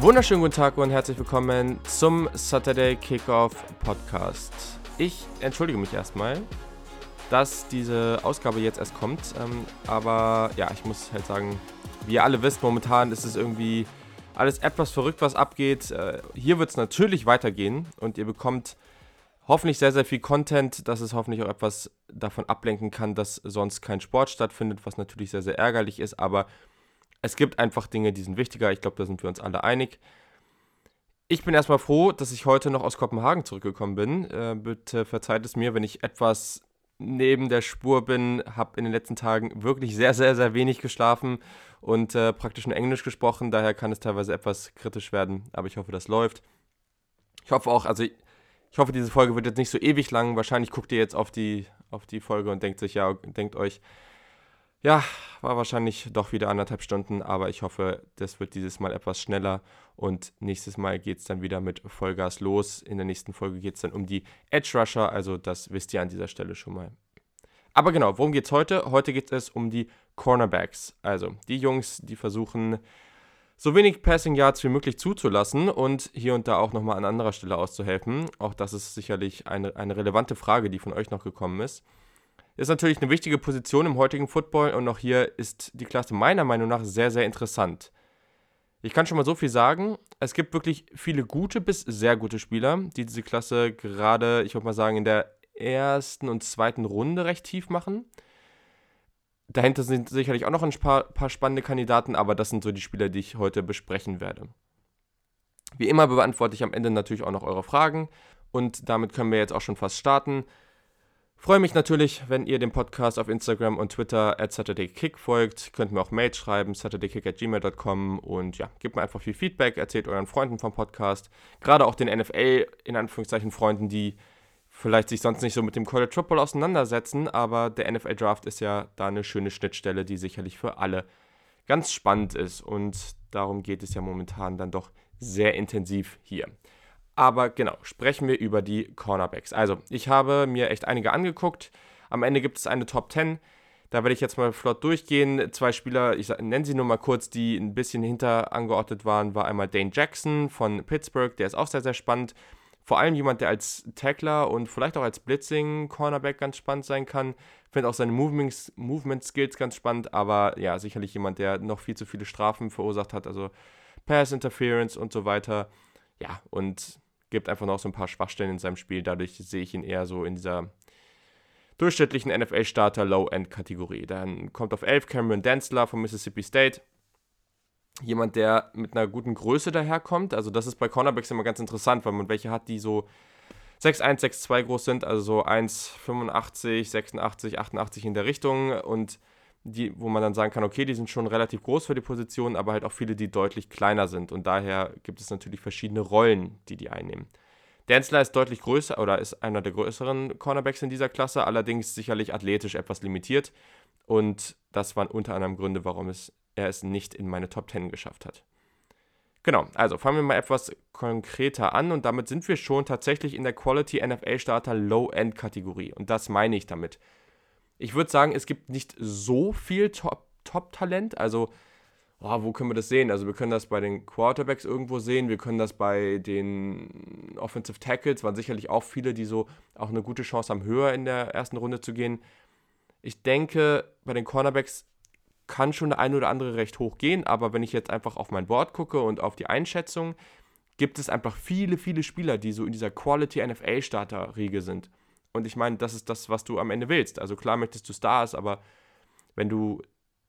Wunderschönen guten Tag und herzlich willkommen zum Saturday Kickoff Podcast. Ich entschuldige mich erstmal, dass diese Ausgabe jetzt erst kommt, ähm, aber ja, ich muss halt sagen, wie ihr alle wisst, momentan ist es irgendwie alles etwas verrückt, was abgeht. Äh, hier wird es natürlich weitergehen und ihr bekommt hoffentlich sehr, sehr viel Content, dass es hoffentlich auch etwas davon ablenken kann, dass sonst kein Sport stattfindet, was natürlich sehr, sehr ärgerlich ist, aber es gibt einfach Dinge, die sind wichtiger. Ich glaube, da sind wir uns alle einig. Ich bin erstmal froh, dass ich heute noch aus Kopenhagen zurückgekommen bin. Äh, bitte verzeiht es mir, wenn ich etwas neben der Spur bin, habe in den letzten Tagen wirklich sehr, sehr, sehr wenig geschlafen und äh, praktisch nur Englisch gesprochen. Daher kann es teilweise etwas kritisch werden, aber ich hoffe, das läuft. Ich hoffe auch, also ich, ich hoffe, diese Folge wird jetzt nicht so ewig lang. Wahrscheinlich guckt ihr jetzt auf die, auf die Folge und denkt sich, ja, denkt euch, ja, war wahrscheinlich doch wieder anderthalb Stunden, aber ich hoffe, das wird dieses Mal etwas schneller und nächstes Mal geht es dann wieder mit Vollgas los. In der nächsten Folge geht es dann um die Edge Rusher, also das wisst ihr an dieser Stelle schon mal. Aber genau, worum geht es heute? Heute geht es um die Cornerbacks, also die Jungs, die versuchen, so wenig Passing Yards wie möglich zuzulassen und hier und da auch nochmal an anderer Stelle auszuhelfen. Auch das ist sicherlich eine, eine relevante Frage, die von euch noch gekommen ist. Ist natürlich eine wichtige Position im heutigen Football und auch hier ist die Klasse meiner Meinung nach sehr, sehr interessant. Ich kann schon mal so viel sagen. Es gibt wirklich viele gute bis sehr gute Spieler, die diese Klasse gerade, ich würde mal sagen, in der ersten und zweiten Runde recht tief machen. Dahinter sind sicherlich auch noch ein paar, paar spannende Kandidaten, aber das sind so die Spieler, die ich heute besprechen werde. Wie immer beantworte ich am Ende natürlich auch noch eure Fragen und damit können wir jetzt auch schon fast starten. Freue mich natürlich, wenn ihr dem Podcast auf Instagram und Twitter at SaturdayKick folgt. Könnt mir auch Mail schreiben, saturdaykick.gmail.com und ja, gebt mir einfach viel Feedback, erzählt euren Freunden vom Podcast. Gerade auch den NFL, in Anführungszeichen, Freunden, die vielleicht sich sonst nicht so mit dem College Football auseinandersetzen, aber der NFL Draft ist ja da eine schöne Schnittstelle, die sicherlich für alle ganz spannend ist und darum geht es ja momentan dann doch sehr intensiv hier. Aber genau, sprechen wir über die Cornerbacks. Also, ich habe mir echt einige angeguckt. Am Ende gibt es eine Top 10. Da werde ich jetzt mal flott durchgehen. Zwei Spieler, ich nenne sie nur mal kurz, die ein bisschen hinter angeordnet waren, war einmal Dane Jackson von Pittsburgh, der ist auch sehr, sehr spannend. Vor allem jemand, der als Tackler und vielleicht auch als Blitzing-Cornerback ganz spannend sein kann. Finde auch seine Movement-Skills ganz spannend, aber ja, sicherlich jemand, der noch viel zu viele Strafen verursacht hat, also Pass-Interference und so weiter. Ja, und gibt einfach noch so ein paar Schwachstellen in seinem Spiel. Dadurch sehe ich ihn eher so in dieser durchschnittlichen NFL-Starter Low-End-Kategorie. Dann kommt auf 11 Cameron Densler von Mississippi State. Jemand, der mit einer guten Größe daherkommt. Also, das ist bei Cornerbacks immer ganz interessant, weil man welche hat, die so 6'1, 6'2 groß sind, also so 1,85, 86, 88 in der Richtung und die, wo man dann sagen kann, okay, die sind schon relativ groß für die Position, aber halt auch viele, die deutlich kleiner sind. Und daher gibt es natürlich verschiedene Rollen, die die einnehmen. Denzler ist deutlich größer oder ist einer der größeren Cornerbacks in dieser Klasse, allerdings sicherlich athletisch etwas limitiert. Und das waren unter anderem Gründe, warum es, er es nicht in meine Top 10 geschafft hat. Genau, also fangen wir mal etwas konkreter an und damit sind wir schon tatsächlich in der Quality NFL Starter Low End Kategorie. Und das meine ich damit ich würde sagen, es gibt nicht so viel Top-Talent. Top also, oh, wo können wir das sehen? Also, wir können das bei den Quarterbacks irgendwo sehen. Wir können das bei den Offensive Tackles. Waren sicherlich auch viele, die so auch eine gute Chance haben, höher in der ersten Runde zu gehen. Ich denke, bei den Cornerbacks kann schon der eine oder andere recht hoch gehen, aber wenn ich jetzt einfach auf mein Board gucke und auf die Einschätzung, gibt es einfach viele, viele Spieler, die so in dieser Quality NFL-Starter-Riege sind. Und ich meine, das ist das, was du am Ende willst. Also klar möchtest du Stars, aber wenn du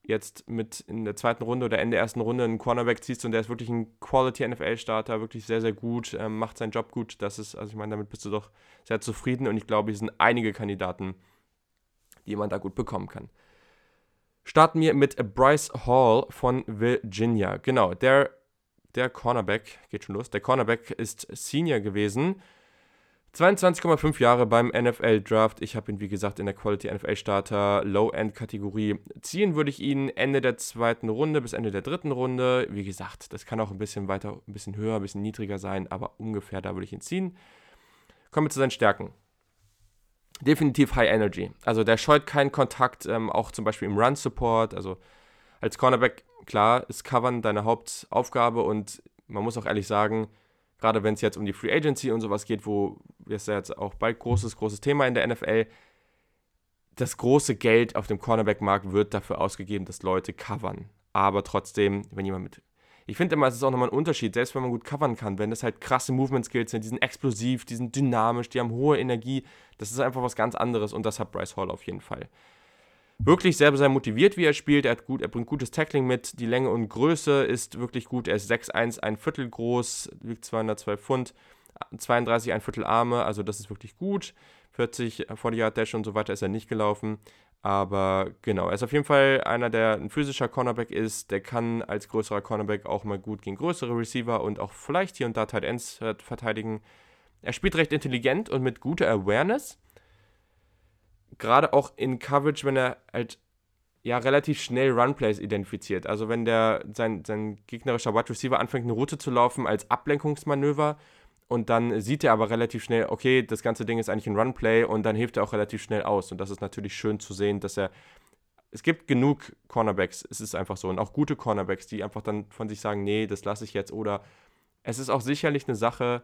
jetzt mit in der zweiten Runde oder Ende der ersten Runde einen Cornerback ziehst und der ist wirklich ein Quality NFL-Starter, wirklich sehr, sehr gut, ähm, macht seinen Job gut, das ist, also ich meine, damit bist du doch sehr zufrieden und ich glaube, hier sind einige Kandidaten, die man da gut bekommen kann. Starten wir mit Bryce Hall von Virginia. Genau, der, der Cornerback, geht schon los, der Cornerback ist Senior gewesen 22,5 Jahre beim NFL Draft. Ich habe ihn, wie gesagt, in der Quality NFL Starter Low-End-Kategorie. Ziehen würde ich ihn Ende der zweiten Runde bis Ende der dritten Runde. Wie gesagt, das kann auch ein bisschen weiter, ein bisschen höher, ein bisschen niedriger sein, aber ungefähr da würde ich ihn ziehen. Kommen wir zu seinen Stärken. Definitiv High Energy. Also der scheut keinen Kontakt, ähm, auch zum Beispiel im Run Support. Also als Cornerback klar ist Covern deine Hauptaufgabe und man muss auch ehrlich sagen, gerade wenn es jetzt um die Free Agency und sowas geht, wo es ja jetzt auch bald großes, großes Thema in der NFL, das große Geld auf dem Cornerback-Markt wird dafür ausgegeben, dass Leute covern. Aber trotzdem, wenn jemand mit. Ich finde immer, es ist auch nochmal ein Unterschied, selbst wenn man gut covern kann, wenn das halt krasse Movement-Skills sind, die sind explosiv, die sind dynamisch, die haben hohe Energie, das ist einfach was ganz anderes und das hat Bryce Hall auf jeden Fall wirklich sehr, sehr motiviert, wie er spielt. Er, hat gut, er bringt gutes Tackling mit. Die Länge und Größe ist wirklich gut. Er ist 6'1, ein Viertel groß, wiegt 202 Pfund, 32, ein Viertel Arme. Also das ist wirklich gut. 40 40 Yard Dash und so weiter ist er nicht gelaufen. Aber genau, er ist auf jeden Fall einer, der ein physischer Cornerback ist. Der kann als größerer Cornerback auch mal gut gegen größere Receiver und auch vielleicht hier und da Tight Ends verteidigen. Er spielt recht intelligent und mit guter Awareness gerade auch in Coverage, wenn er halt ja relativ schnell Runplays identifiziert. Also wenn der sein, sein gegnerischer Wide Receiver anfängt, eine Route zu laufen als Ablenkungsmanöver und dann sieht er aber relativ schnell, okay, das ganze Ding ist eigentlich ein Runplay und dann hilft er auch relativ schnell aus. Und das ist natürlich schön zu sehen, dass er. Es gibt genug Cornerbacks, es ist einfach so. Und auch gute Cornerbacks, die einfach dann von sich sagen, nee, das lasse ich jetzt. Oder es ist auch sicherlich eine Sache,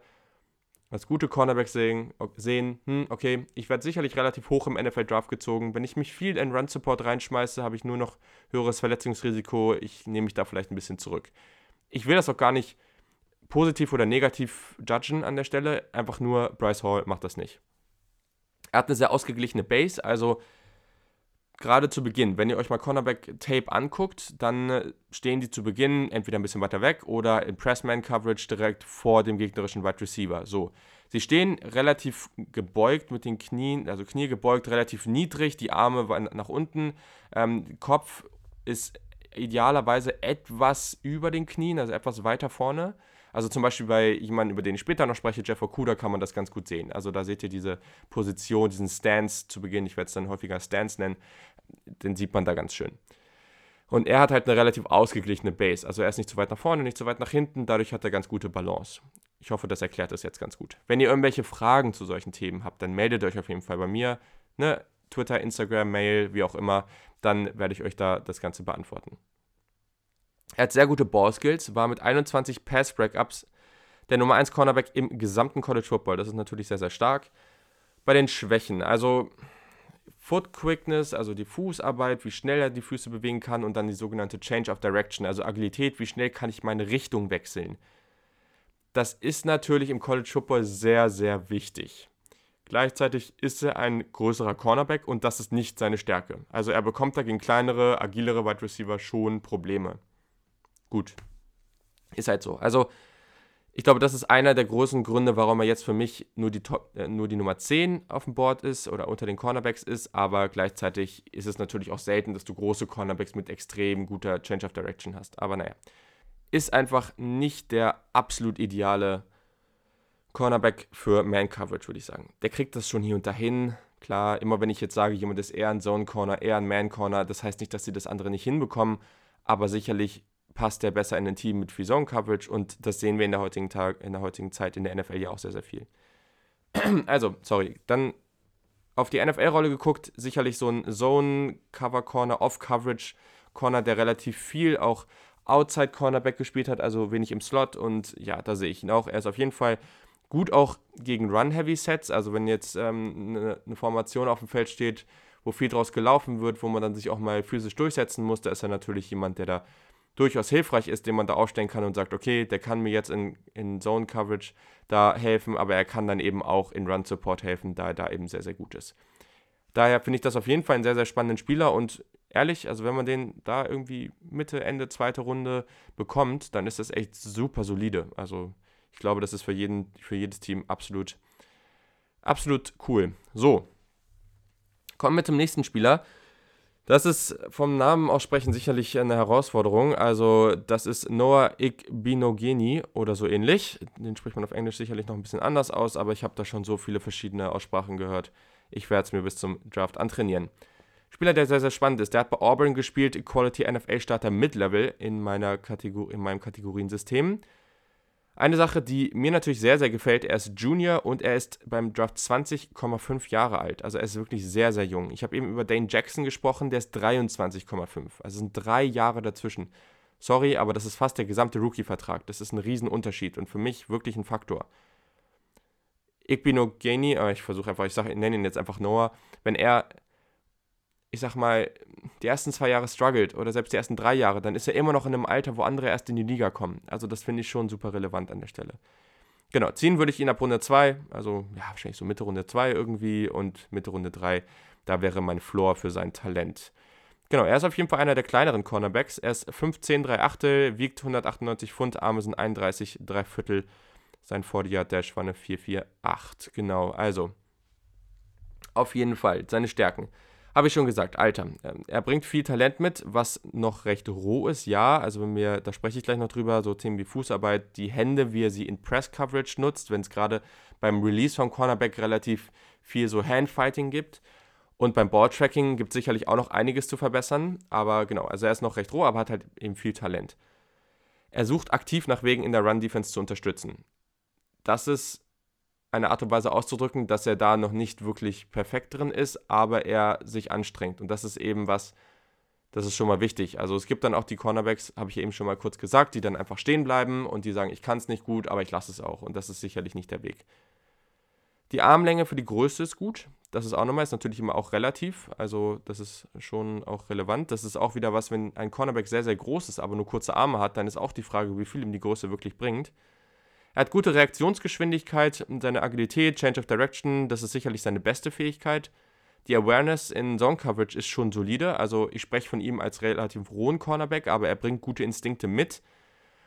als gute Cornerbacks sehen, sehen hm, okay, ich werde sicherlich relativ hoch im NFL-Draft gezogen. Wenn ich mich viel in Run-Support reinschmeiße, habe ich nur noch höheres Verletzungsrisiko. Ich nehme mich da vielleicht ein bisschen zurück. Ich will das auch gar nicht positiv oder negativ judgen an der Stelle. Einfach nur, Bryce Hall macht das nicht. Er hat eine sehr ausgeglichene Base, also gerade zu Beginn, wenn ihr euch mal Cornerback-Tape anguckt, dann äh, stehen die zu Beginn entweder ein bisschen weiter weg oder im Pressman-Coverage direkt vor dem gegnerischen Wide Receiver. So. Sie stehen relativ gebeugt mit den Knien, also Knie gebeugt, relativ niedrig, die Arme nach unten. Ähm, Kopf ist idealerweise etwas über den Knien, also etwas weiter vorne. Also zum Beispiel bei jemandem, über den ich später noch spreche, Jeff Okuda, kann man das ganz gut sehen. Also da seht ihr diese Position, diesen Stance zu Beginn, ich werde es dann häufiger Stance nennen, den sieht man da ganz schön. Und er hat halt eine relativ ausgeglichene Base. Also er ist nicht zu weit nach vorne, nicht zu weit nach hinten, dadurch hat er ganz gute Balance. Ich hoffe, das erklärt das jetzt ganz gut. Wenn ihr irgendwelche Fragen zu solchen Themen habt, dann meldet euch auf jeden Fall bei mir. Ne? Twitter, Instagram, Mail, wie auch immer. Dann werde ich euch da das Ganze beantworten. Er hat sehr gute Ballskills, war mit 21 Pass-Breakups der Nummer 1 Cornerback im gesamten College Football. Das ist natürlich sehr, sehr stark. Bei den Schwächen, also Foot Quickness, also die Fußarbeit, wie schnell er die Füße bewegen kann und dann die sogenannte Change of Direction, also Agilität, wie schnell kann ich meine Richtung wechseln. Das ist natürlich im College Football sehr, sehr wichtig. Gleichzeitig ist er ein größerer Cornerback und das ist nicht seine Stärke. Also er bekommt da gegen kleinere, agilere Wide Receiver schon Probleme. Gut. Ist halt so. Also, ich glaube, das ist einer der großen Gründe, warum er jetzt für mich nur die, Top, äh, nur die Nummer 10 auf dem Board ist oder unter den Cornerbacks ist. Aber gleichzeitig ist es natürlich auch selten, dass du große Cornerbacks mit extrem guter Change of Direction hast. Aber naja. Ist einfach nicht der absolut ideale Cornerback für Man-Coverage, würde ich sagen. Der kriegt das schon hier und dahin. Klar, immer wenn ich jetzt sage, jemand ist eher ein Zone-Corner, eher ein Man-Corner, das heißt nicht, dass sie das andere nicht hinbekommen. Aber sicherlich passt der besser in ein Team mit Free Zone Coverage und das sehen wir in der heutigen Tag, in der heutigen Zeit in der NFL ja auch sehr, sehr viel. also, sorry, dann auf die NFL-Rolle geguckt, sicherlich so ein Zone-Cover-Corner, Off-Coverage-Corner, der relativ viel auch Outside-Cornerback gespielt hat, also wenig im Slot und ja, da sehe ich ihn auch. Er ist auf jeden Fall gut auch gegen Run-Heavy-Sets, also wenn jetzt ähm, eine, eine Formation auf dem Feld steht, wo viel draus gelaufen wird, wo man dann sich auch mal physisch durchsetzen muss, da ist er natürlich jemand, der da durchaus hilfreich ist, den man da aufstellen kann und sagt, okay, der kann mir jetzt in, in Zone Coverage da helfen, aber er kann dann eben auch in Run Support helfen, da er da eben sehr, sehr gut ist. Daher finde ich das auf jeden Fall einen sehr, sehr spannenden Spieler und ehrlich, also wenn man den da irgendwie Mitte, Ende, zweite Runde bekommt, dann ist das echt super solide. Also ich glaube, das ist für, jeden, für jedes Team absolut, absolut cool. So, kommen wir zum nächsten Spieler. Das ist vom Namen aussprechen sicherlich eine Herausforderung. Also, das ist Noah Igbinogeni oder so ähnlich. Den spricht man auf Englisch sicherlich noch ein bisschen anders aus, aber ich habe da schon so viele verschiedene Aussprachen gehört. Ich werde es mir bis zum Draft antrainieren. Spieler, der sehr, sehr spannend ist. Der hat bei Auburn gespielt, Quality NFL Starter Mid-Level in, meiner Kategor in meinem Kategoriensystem. Eine Sache, die mir natürlich sehr, sehr gefällt, er ist Junior und er ist beim Draft 20,5 Jahre alt. Also er ist wirklich sehr, sehr jung. Ich habe eben über Dane Jackson gesprochen, der ist 23,5. Also sind drei Jahre dazwischen. Sorry, aber das ist fast der gesamte Rookie-Vertrag. Das ist ein Riesenunterschied und für mich wirklich ein Faktor. Ikbino Geni, äh, ich versuche einfach, ich, sag, ich nenne ihn jetzt einfach Noah, wenn er, ich sag mal, die ersten zwei Jahre struggelt oder selbst die ersten drei Jahre, dann ist er immer noch in einem Alter, wo andere erst in die Liga kommen. Also das finde ich schon super relevant an der Stelle. Genau, ziehen würde ich ihn ab Runde 2, also ja, wahrscheinlich so Mitte Runde 2 irgendwie und Mitte Runde 3, da wäre mein Floor für sein Talent. Genau, er ist auf jeden Fall einer der kleineren Cornerbacks. Er ist 15, 3 Achtel, wiegt 198 Pfund, Arme sind 31, 3 Viertel. Sein 40-Yard-Dash war eine 448. Genau, also auf jeden Fall seine Stärken. Habe ich schon gesagt, Alter. Ähm, er bringt viel Talent mit, was noch recht roh ist, ja. Also wenn wir, da spreche ich gleich noch drüber, so Themen wie Fußarbeit, die Hände, wie er sie in Press-Coverage nutzt, wenn es gerade beim Release vom Cornerback relativ viel so Handfighting gibt. Und beim Balltracking gibt es sicherlich auch noch einiges zu verbessern. Aber genau, also er ist noch recht roh, aber hat halt eben viel Talent. Er sucht aktiv nach Wegen in der Run-Defense zu unterstützen. Das ist eine Art und Weise auszudrücken, dass er da noch nicht wirklich perfekt drin ist, aber er sich anstrengt. Und das ist eben was, das ist schon mal wichtig. Also es gibt dann auch die Cornerbacks, habe ich eben schon mal kurz gesagt, die dann einfach stehen bleiben und die sagen, ich kann es nicht gut, aber ich lasse es auch. Und das ist sicherlich nicht der Weg. Die Armlänge für die Größe ist gut. Das ist auch nochmal, ist natürlich immer auch relativ. Also, das ist schon auch relevant. Das ist auch wieder was, wenn ein Cornerback sehr, sehr groß ist, aber nur kurze Arme hat, dann ist auch die Frage, wie viel ihm die Größe wirklich bringt. Er hat gute Reaktionsgeschwindigkeit, seine Agilität, Change of Direction, das ist sicherlich seine beste Fähigkeit. Die Awareness in Zone Coverage ist schon solide. Also, ich spreche von ihm als relativ rohen Cornerback, aber er bringt gute Instinkte mit.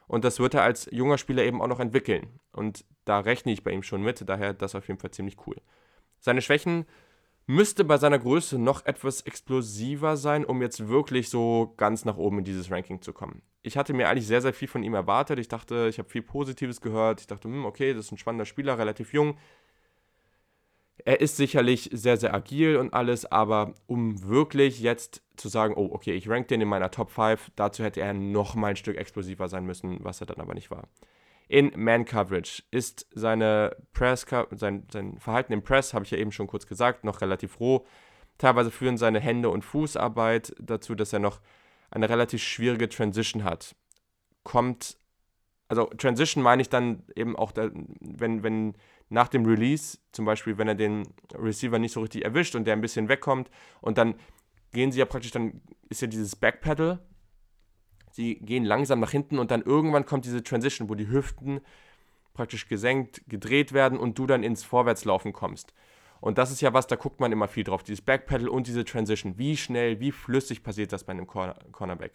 Und das wird er als junger Spieler eben auch noch entwickeln. Und da rechne ich bei ihm schon mit, daher das auf jeden Fall ziemlich cool. Seine Schwächen müsste bei seiner Größe noch etwas explosiver sein, um jetzt wirklich so ganz nach oben in dieses Ranking zu kommen. Ich hatte mir eigentlich sehr, sehr viel von ihm erwartet. Ich dachte, ich habe viel Positives gehört. Ich dachte, hm, okay, das ist ein spannender Spieler, relativ jung. Er ist sicherlich sehr, sehr agil und alles, aber um wirklich jetzt zu sagen, oh, okay, ich rank den in meiner Top 5, dazu hätte er noch mal ein Stück explosiver sein müssen, was er dann aber nicht war. In Man-Coverage ist seine Press, sein, sein Verhalten im Press, habe ich ja eben schon kurz gesagt, noch relativ roh. Teilweise führen seine Hände- und Fußarbeit dazu, dass er noch eine relativ schwierige Transition hat. Kommt, also Transition meine ich dann eben auch, da, wenn, wenn nach dem Release, zum Beispiel, wenn er den Receiver nicht so richtig erwischt und der ein bisschen wegkommt und dann gehen sie ja praktisch, dann ist ja dieses Backpedal, sie gehen langsam nach hinten und dann irgendwann kommt diese Transition, wo die Hüften praktisch gesenkt, gedreht werden und du dann ins Vorwärtslaufen kommst. Und das ist ja was, da guckt man immer viel drauf, dieses Backpedal und diese Transition. Wie schnell, wie flüssig passiert das bei einem Cornerback?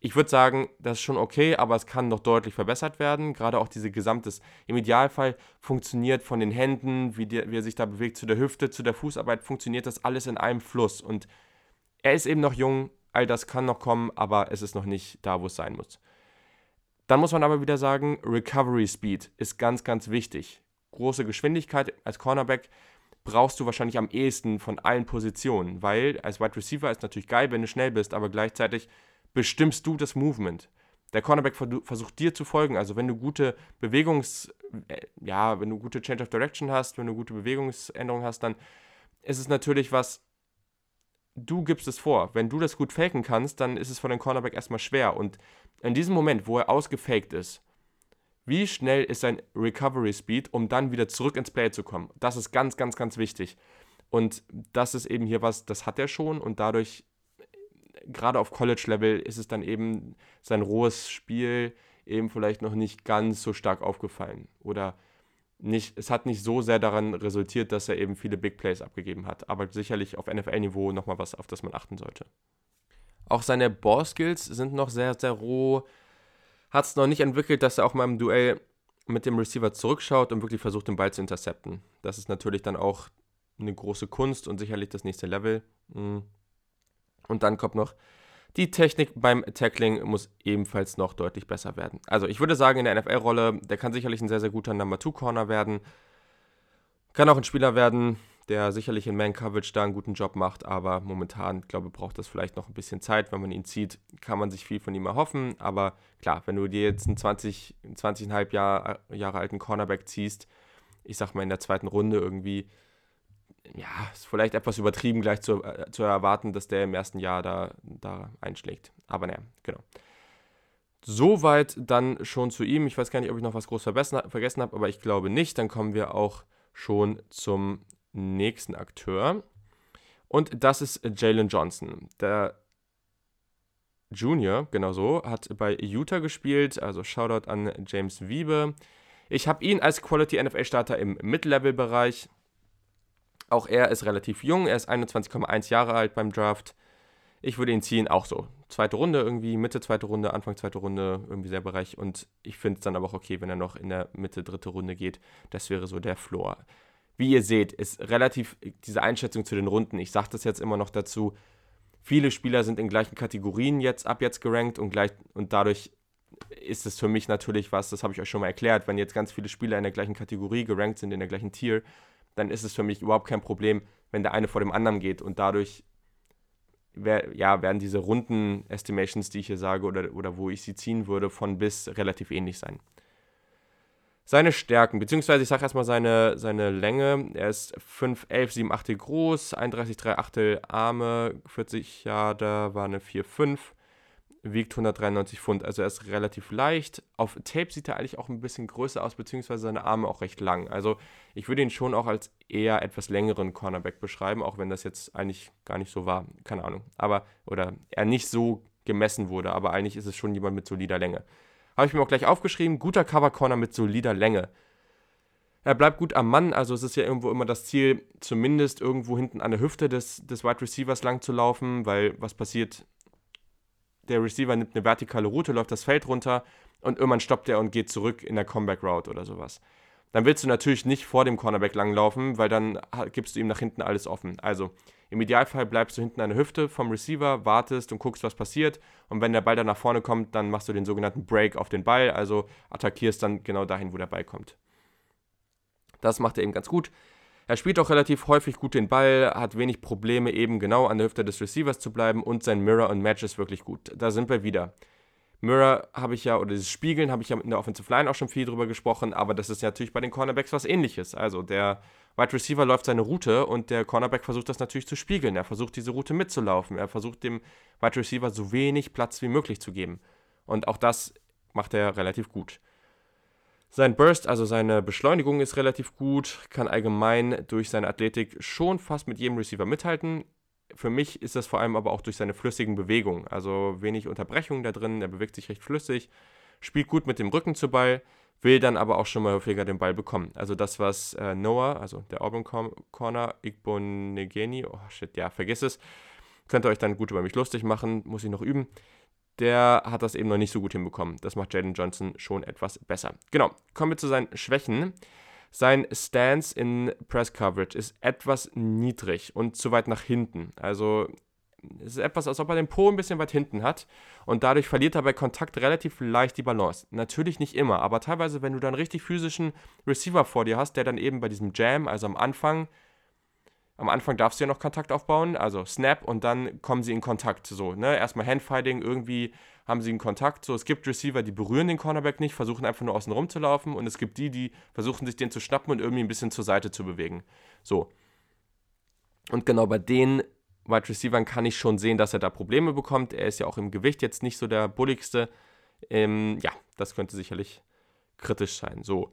ich würde sagen, das ist schon okay, aber es kann noch deutlich verbessert werden. Gerade auch diese gesamtes, im Idealfall funktioniert von den Händen, wie, die, wie er sich da bewegt, zu der Hüfte, zu der Fußarbeit, funktioniert das alles in einem Fluss. Und er ist eben noch jung, all das kann noch kommen, aber es ist noch nicht da, wo es sein muss. Dann muss man aber wieder sagen, Recovery Speed ist ganz, ganz wichtig. Große Geschwindigkeit als Cornerback brauchst du wahrscheinlich am ehesten von allen Positionen, weil als Wide Receiver ist natürlich geil, wenn du schnell bist, aber gleichzeitig bestimmst du das Movement. Der Cornerback versucht dir zu folgen. Also wenn du gute Bewegungs, äh, ja, wenn du gute Change of Direction hast, wenn du gute Bewegungsänderungen hast, dann ist es natürlich was, du gibst es vor. Wenn du das gut faken kannst, dann ist es für den Cornerback erstmal schwer. Und in diesem Moment, wo er ausgefaked ist, wie schnell ist sein Recovery Speed, um dann wieder zurück ins Play zu kommen? Das ist ganz, ganz, ganz wichtig. Und das ist eben hier was, das hat er schon und dadurch gerade auf College-Level ist es dann eben sein rohes Spiel eben vielleicht noch nicht ganz so stark aufgefallen. Oder nicht, es hat nicht so sehr daran resultiert, dass er eben viele Big Plays abgegeben hat. Aber sicherlich auf NFL-Niveau nochmal was, auf das man achten sollte. Auch seine Ball-Skills sind noch sehr, sehr roh. Hat es noch nicht entwickelt, dass er auch mal im Duell mit dem Receiver zurückschaut und wirklich versucht, den Ball zu intercepten. Das ist natürlich dann auch eine große Kunst und sicherlich das nächste Level. Mhm. Und dann kommt noch, die Technik beim Tackling muss ebenfalls noch deutlich besser werden. Also ich würde sagen, in der NFL-Rolle, der kann sicherlich ein sehr, sehr guter Number-2-Corner werden. Kann auch ein Spieler werden, der sicherlich in Man-Coverage da einen guten Job macht, aber momentan, glaube ich, braucht das vielleicht noch ein bisschen Zeit. Wenn man ihn zieht, kann man sich viel von ihm erhoffen. Aber klar, wenn du dir jetzt einen 20, 20,5 Jahr, Jahre alten Cornerback ziehst, ich sag mal in der zweiten Runde irgendwie, ja, ist vielleicht etwas übertrieben, gleich zu, äh, zu erwarten, dass der im ersten Jahr da, da einschlägt. Aber naja, genau. Soweit dann schon zu ihm. Ich weiß gar nicht, ob ich noch was groß vergessen habe, aber ich glaube nicht. Dann kommen wir auch schon zum nächsten Akteur. Und das ist Jalen Johnson. Der Junior, genau so, hat bei Utah gespielt. Also Shoutout an James Wiebe. Ich habe ihn als Quality NFL Starter im Mid-Level-Bereich. Auch er ist relativ jung. Er ist 21,1 Jahre alt beim Draft. Ich würde ihn ziehen, auch so. Zweite Runde irgendwie, Mitte zweite Runde, Anfang zweite Runde, irgendwie der Bereich. Und ich finde es dann aber auch okay, wenn er noch in der Mitte dritte Runde geht. Das wäre so der Floor. Wie ihr seht, ist relativ diese Einschätzung zu den Runden. Ich sage das jetzt immer noch dazu. Viele Spieler sind in gleichen Kategorien jetzt ab jetzt gerankt und, gleich, und dadurch ist es für mich natürlich was, das habe ich euch schon mal erklärt, wenn jetzt ganz viele Spieler in der gleichen Kategorie gerankt sind, in der gleichen Tier, dann ist es für mich überhaupt kein Problem, wenn der eine vor dem anderen geht und dadurch ja, werden diese runden Estimations, die ich hier sage oder, oder wo ich sie ziehen würde, von bis relativ ähnlich sein. Seine Stärken, beziehungsweise ich sage erstmal seine, seine Länge. Er ist 5, 11, 7 Achtel groß, 31, 3 Achtel Arme, 40 Jahre, war eine 4, 5 wiegt 193 Pfund, also er ist relativ leicht. Auf Tape sieht er eigentlich auch ein bisschen größer aus, beziehungsweise seine Arme auch recht lang. Also ich würde ihn schon auch als eher etwas längeren Cornerback beschreiben, auch wenn das jetzt eigentlich gar nicht so war. Keine Ahnung. Aber, oder er nicht so gemessen wurde, aber eigentlich ist es schon jemand mit solider Länge. Habe ich mir auch gleich aufgeschrieben, guter Cover-Corner mit solider Länge. Er bleibt gut am Mann, also es ist ja irgendwo immer das Ziel, zumindest irgendwo hinten an der Hüfte des, des Wide Receivers lang zu laufen, weil was passiert, der Receiver nimmt eine vertikale Route, läuft das Feld runter und irgendwann stoppt er und geht zurück in der Comeback Route oder sowas. Dann willst du natürlich nicht vor dem Cornerback langlaufen, weil dann gibst du ihm nach hinten alles offen. Also im Idealfall bleibst du hinten an der Hüfte vom Receiver, wartest und guckst, was passiert. Und wenn der Ball dann nach vorne kommt, dann machst du den sogenannten Break auf den Ball, also attackierst dann genau dahin, wo der Ball kommt. Das macht er eben ganz gut. Er spielt auch relativ häufig gut den Ball, hat wenig Probleme, eben genau an der Hüfte des Receivers zu bleiben und sein Mirror und Match ist wirklich gut. Da sind wir wieder. Mirror habe ich ja, oder dieses Spiegeln habe ich ja in der Offensive Line auch schon viel drüber gesprochen, aber das ist natürlich bei den Cornerbacks was ähnliches. Also der Wide Receiver läuft seine Route und der Cornerback versucht das natürlich zu spiegeln. Er versucht diese Route mitzulaufen. Er versucht dem Wide Receiver so wenig Platz wie möglich zu geben. Und auch das macht er relativ gut. Sein Burst, also seine Beschleunigung ist relativ gut, kann allgemein durch seine Athletik schon fast mit jedem Receiver mithalten. Für mich ist das vor allem aber auch durch seine flüssigen Bewegungen, also wenig Unterbrechungen da drin, er bewegt sich recht flüssig, spielt gut mit dem Rücken zu Ball, will dann aber auch schon mal häufiger den Ball bekommen. Also das, was äh, Noah, also der Auburn Corner, Igbonegeni, oh shit, ja, vergiss es, könnt ihr euch dann gut über mich lustig machen, muss ich noch üben der hat das eben noch nicht so gut hinbekommen. Das macht Jaden Johnson schon etwas besser. Genau, kommen wir zu seinen Schwächen. Sein Stance in Press Coverage ist etwas niedrig und zu weit nach hinten. Also es ist etwas, als ob er den Po ein bisschen weit hinten hat und dadurch verliert er bei Kontakt relativ leicht die Balance. Natürlich nicht immer, aber teilweise, wenn du dann richtig physischen Receiver vor dir hast, der dann eben bei diesem Jam, also am Anfang, am Anfang darfst du ja noch Kontakt aufbauen, also Snap und dann kommen sie in Kontakt. So, ne? Erstmal Handfighting, irgendwie haben sie einen Kontakt. So, es gibt Receiver, die berühren den Cornerback nicht, versuchen einfach nur außen rum zu laufen und es gibt die, die versuchen sich den zu schnappen und irgendwie ein bisschen zur Seite zu bewegen. So. Und genau bei den Wide Receivern kann ich schon sehen, dass er da Probleme bekommt. Er ist ja auch im Gewicht jetzt nicht so der bulligste. Ähm, ja, das könnte sicherlich kritisch sein. So.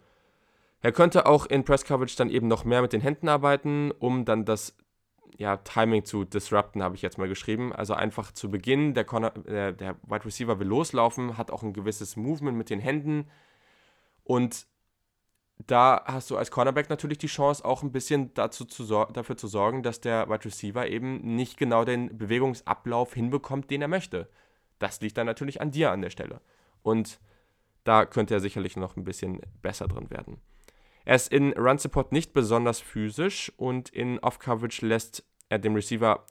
Er könnte auch in Press Coverage dann eben noch mehr mit den Händen arbeiten, um dann das ja, Timing zu disrupten, habe ich jetzt mal geschrieben. Also einfach zu Beginn, der, Corner, der, der Wide Receiver will loslaufen, hat auch ein gewisses Movement mit den Händen. Und da hast du als Cornerback natürlich die Chance, auch ein bisschen dazu zu dafür zu sorgen, dass der Wide Receiver eben nicht genau den Bewegungsablauf hinbekommt, den er möchte. Das liegt dann natürlich an dir an der Stelle. Und da könnte er sicherlich noch ein bisschen besser drin werden. Er ist in Run Support nicht besonders physisch und in Off-Coverage lässt er dem Receiver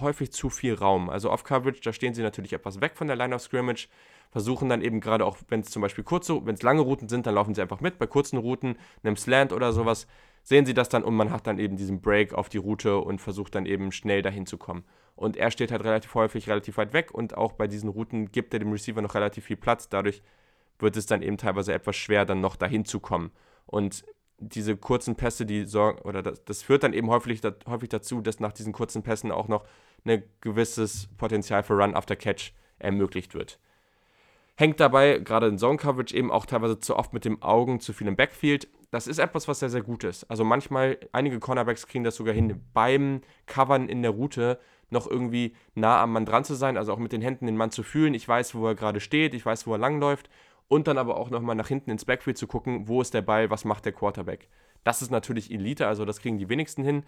häufig zu viel Raum. Also Off-Coverage, da stehen sie natürlich etwas weg von der Line of Scrimmage, versuchen dann eben gerade auch, wenn es zum Beispiel kurze, wenn es lange Routen sind, dann laufen sie einfach mit. Bei kurzen Routen, einem Slant oder sowas, sehen sie das dann und man hat dann eben diesen Break auf die Route und versucht dann eben schnell dahin zu kommen. Und er steht halt relativ häufig relativ weit weg und auch bei diesen Routen gibt er dem Receiver noch relativ viel Platz. Dadurch wird es dann eben teilweise etwas schwer, dann noch dahin zu kommen. Und diese kurzen Pässe, die sorgen, oder das, das führt dann eben häufig, da, häufig dazu, dass nach diesen kurzen Pässen auch noch ein gewisses Potenzial für Run after Catch ermöglicht wird. Hängt dabei, gerade in Zone Coverage, eben auch teilweise zu oft mit den Augen, zu viel im Backfield. Das ist etwas, was sehr, sehr gut ist. Also manchmal, einige Cornerbacks kriegen das sogar hin, beim Covern in der Route noch irgendwie nah am Mann dran zu sein, also auch mit den Händen den Mann zu fühlen. Ich weiß, wo er gerade steht, ich weiß, wo er langläuft. Und dann aber auch nochmal nach hinten ins Backfield zu gucken, wo ist der Ball, was macht der Quarterback. Das ist natürlich Elite, also das kriegen die wenigsten hin.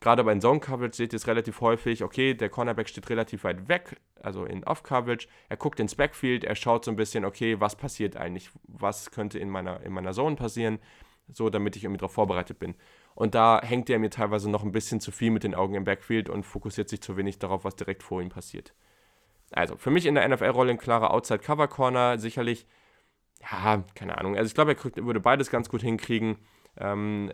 Gerade bei Zone Coverage seht ihr es relativ häufig, okay, der Cornerback steht relativ weit weg, also in Off Coverage. Er guckt ins Backfield, er schaut so ein bisschen, okay, was passiert eigentlich, was könnte in meiner, in meiner Zone passieren, so damit ich irgendwie darauf vorbereitet bin. Und da hängt er mir teilweise noch ein bisschen zu viel mit den Augen im Backfield und fokussiert sich zu wenig darauf, was direkt vor ihm passiert. Also für mich in der NFL-Rolle ein klarer Outside-Cover-Corner, sicherlich, ja, keine Ahnung. Also ich glaube, er würde beides ganz gut hinkriegen. Ähm,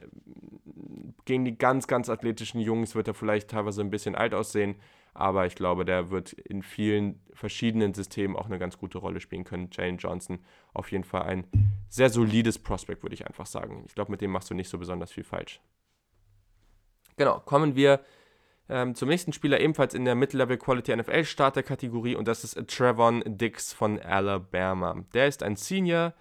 gegen die ganz, ganz athletischen Jungs wird er vielleicht teilweise ein bisschen alt aussehen, aber ich glaube, der wird in vielen verschiedenen Systemen auch eine ganz gute Rolle spielen können. Jane Johnson auf jeden Fall ein sehr solides Prospect, würde ich einfach sagen. Ich glaube, mit dem machst du nicht so besonders viel falsch. Genau, kommen wir ähm, zum nächsten Spieler, ebenfalls in der Mid-Level Quality NFL Starter-Kategorie und das ist Trevon Dix von Alabama. Der ist ein Senior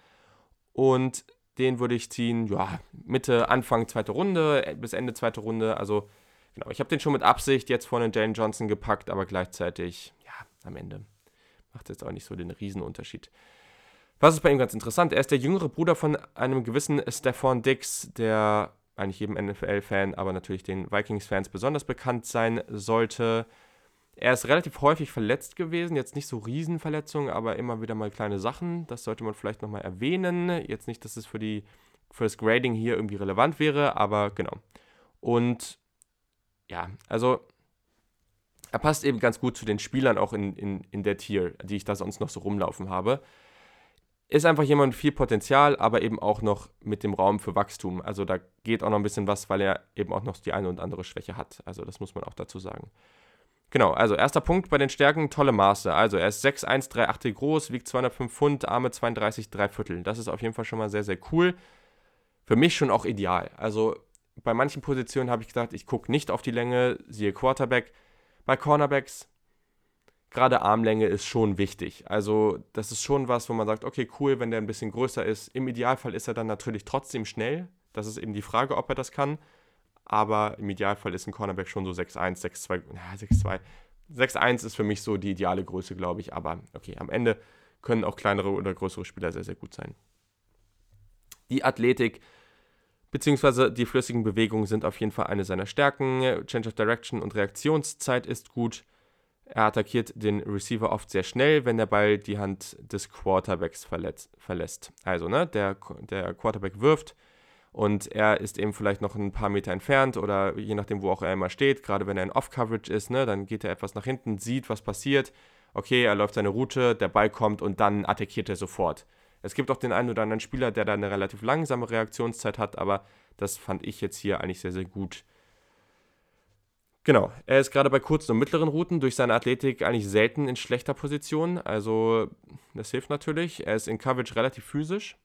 und den würde ich ziehen, ja, Mitte, Anfang zweite Runde, äh, bis Ende zweite Runde. Also, genau, ich habe den schon mit Absicht jetzt vorne Jane Johnson gepackt, aber gleichzeitig, ja, am Ende macht es jetzt auch nicht so den Riesenunterschied. Was ist bei ihm ganz interessant? Er ist der jüngere Bruder von einem gewissen Stefan Dix, der eigentlich jedem NFL-Fan, aber natürlich den Vikings-Fans besonders bekannt sein sollte. Er ist relativ häufig verletzt gewesen, jetzt nicht so Riesenverletzungen, aber immer wieder mal kleine Sachen. Das sollte man vielleicht nochmal erwähnen. Jetzt nicht, dass es für, die, für das Grading hier irgendwie relevant wäre, aber genau. Und ja, also er passt eben ganz gut zu den Spielern auch in, in, in der Tier, die ich da sonst noch so rumlaufen habe. Ist einfach jemand mit viel Potenzial, aber eben auch noch mit dem Raum für Wachstum. Also da geht auch noch ein bisschen was, weil er eben auch noch die eine und andere Schwäche hat. Also das muss man auch dazu sagen. Genau, also erster Punkt bei den Stärken, tolle Maße. Also er ist 6'1, 3'8 groß, wiegt 205 Pfund, Arme 32, 3 Viertel. Das ist auf jeden Fall schon mal sehr, sehr cool. Für mich schon auch ideal. Also bei manchen Positionen habe ich gesagt, ich gucke nicht auf die Länge, siehe Quarterback. Bei Cornerbacks, gerade Armlänge ist schon wichtig. Also das ist schon was, wo man sagt, okay, cool, wenn der ein bisschen größer ist. Im Idealfall ist er dann natürlich trotzdem schnell. Das ist eben die Frage, ob er das kann aber im Idealfall ist ein Cornerback schon so 6'1, 6'2, ja, 6'2. 6'1 ist für mich so die ideale Größe, glaube ich, aber okay, am Ende können auch kleinere oder größere Spieler sehr, sehr gut sein. Die Athletik bzw. die flüssigen Bewegungen sind auf jeden Fall eine seiner Stärken. Change of Direction und Reaktionszeit ist gut. Er attackiert den Receiver oft sehr schnell, wenn der Ball die Hand des Quarterbacks verlässt. Also, ne, der, der Quarterback wirft, und er ist eben vielleicht noch ein paar Meter entfernt oder je nachdem, wo auch er immer steht, gerade wenn er in Off-Coverage ist, ne, dann geht er etwas nach hinten, sieht, was passiert. Okay, er läuft seine Route, der Ball kommt und dann attackiert er sofort. Es gibt auch den einen oder anderen Spieler, der da eine relativ langsame Reaktionszeit hat, aber das fand ich jetzt hier eigentlich sehr, sehr gut. Genau, er ist gerade bei kurzen und mittleren Routen durch seine Athletik eigentlich selten in schlechter Position, also das hilft natürlich. Er ist in Coverage relativ physisch,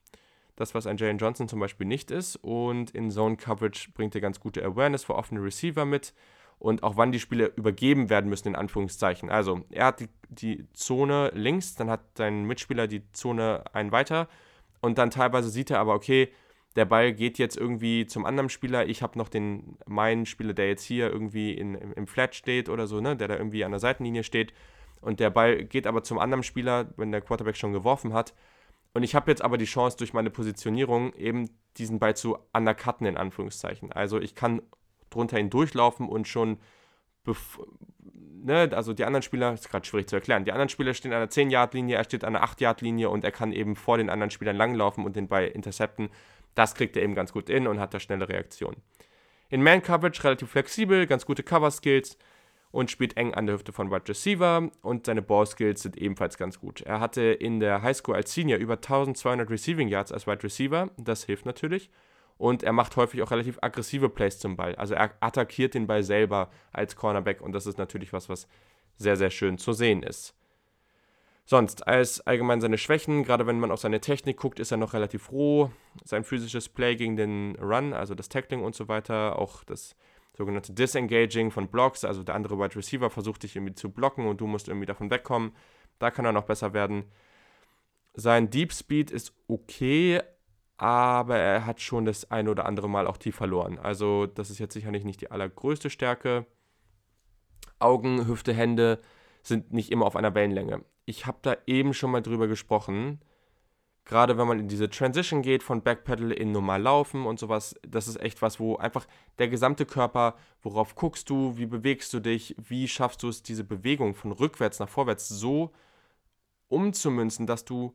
das, was ein Jalen Johnson zum Beispiel nicht ist. Und in Zone Coverage bringt er ganz gute Awareness für offene Receiver mit und auch wann die Spiele übergeben werden müssen, in Anführungszeichen. Also, er hat die, die Zone links, dann hat sein Mitspieler die Zone ein weiter und dann teilweise sieht er aber, okay, der Ball geht jetzt irgendwie zum anderen Spieler. Ich habe noch den meinen Spieler, der jetzt hier irgendwie in, im, im Flat steht oder so, ne, der da irgendwie an der Seitenlinie steht. Und der Ball geht aber zum anderen Spieler, wenn der Quarterback schon geworfen hat. Und ich habe jetzt aber die Chance, durch meine Positionierung eben diesen Ball zu undercutten, in Anführungszeichen. Also ich kann drunter hindurchlaufen und schon, ne, also die anderen Spieler, ist gerade schwierig zu erklären, die anderen Spieler stehen an der 10-Yard-Linie, er steht an der 8-Yard-Linie und er kann eben vor den anderen Spielern langlaufen und den Ball intercepten. Das kriegt er eben ganz gut in und hat da schnelle Reaktionen. In Man-Coverage relativ flexibel, ganz gute Cover-Skills und spielt eng an der Hüfte von Wide Receiver und seine Ball-Skills sind ebenfalls ganz gut. Er hatte in der Highschool als Senior über 1200 Receiving Yards als Wide Receiver, das hilft natürlich. Und er macht häufig auch relativ aggressive Plays zum Ball. Also er attackiert den Ball selber als Cornerback und das ist natürlich was, was sehr, sehr schön zu sehen ist. Sonst, als allgemein seine Schwächen, gerade wenn man auf seine Technik guckt, ist er noch relativ roh. Sein physisches Play gegen den Run, also das Tackling und so weiter, auch das sogenannte Disengaging von Blocks, also der andere Wide Receiver versucht dich irgendwie zu blocken und du musst irgendwie davon wegkommen. Da kann er noch besser werden. Sein Deep Speed ist okay, aber er hat schon das ein oder andere Mal auch tief verloren. Also das ist jetzt sicherlich nicht die allergrößte Stärke. Augen, Hüfte, Hände sind nicht immer auf einer Wellenlänge. Ich habe da eben schon mal drüber gesprochen. Gerade wenn man in diese Transition geht von Backpedal in normal laufen und sowas, das ist echt was, wo einfach der gesamte Körper, worauf guckst du, wie bewegst du dich, wie schaffst du es, diese Bewegung von rückwärts nach vorwärts so umzumünzen, dass du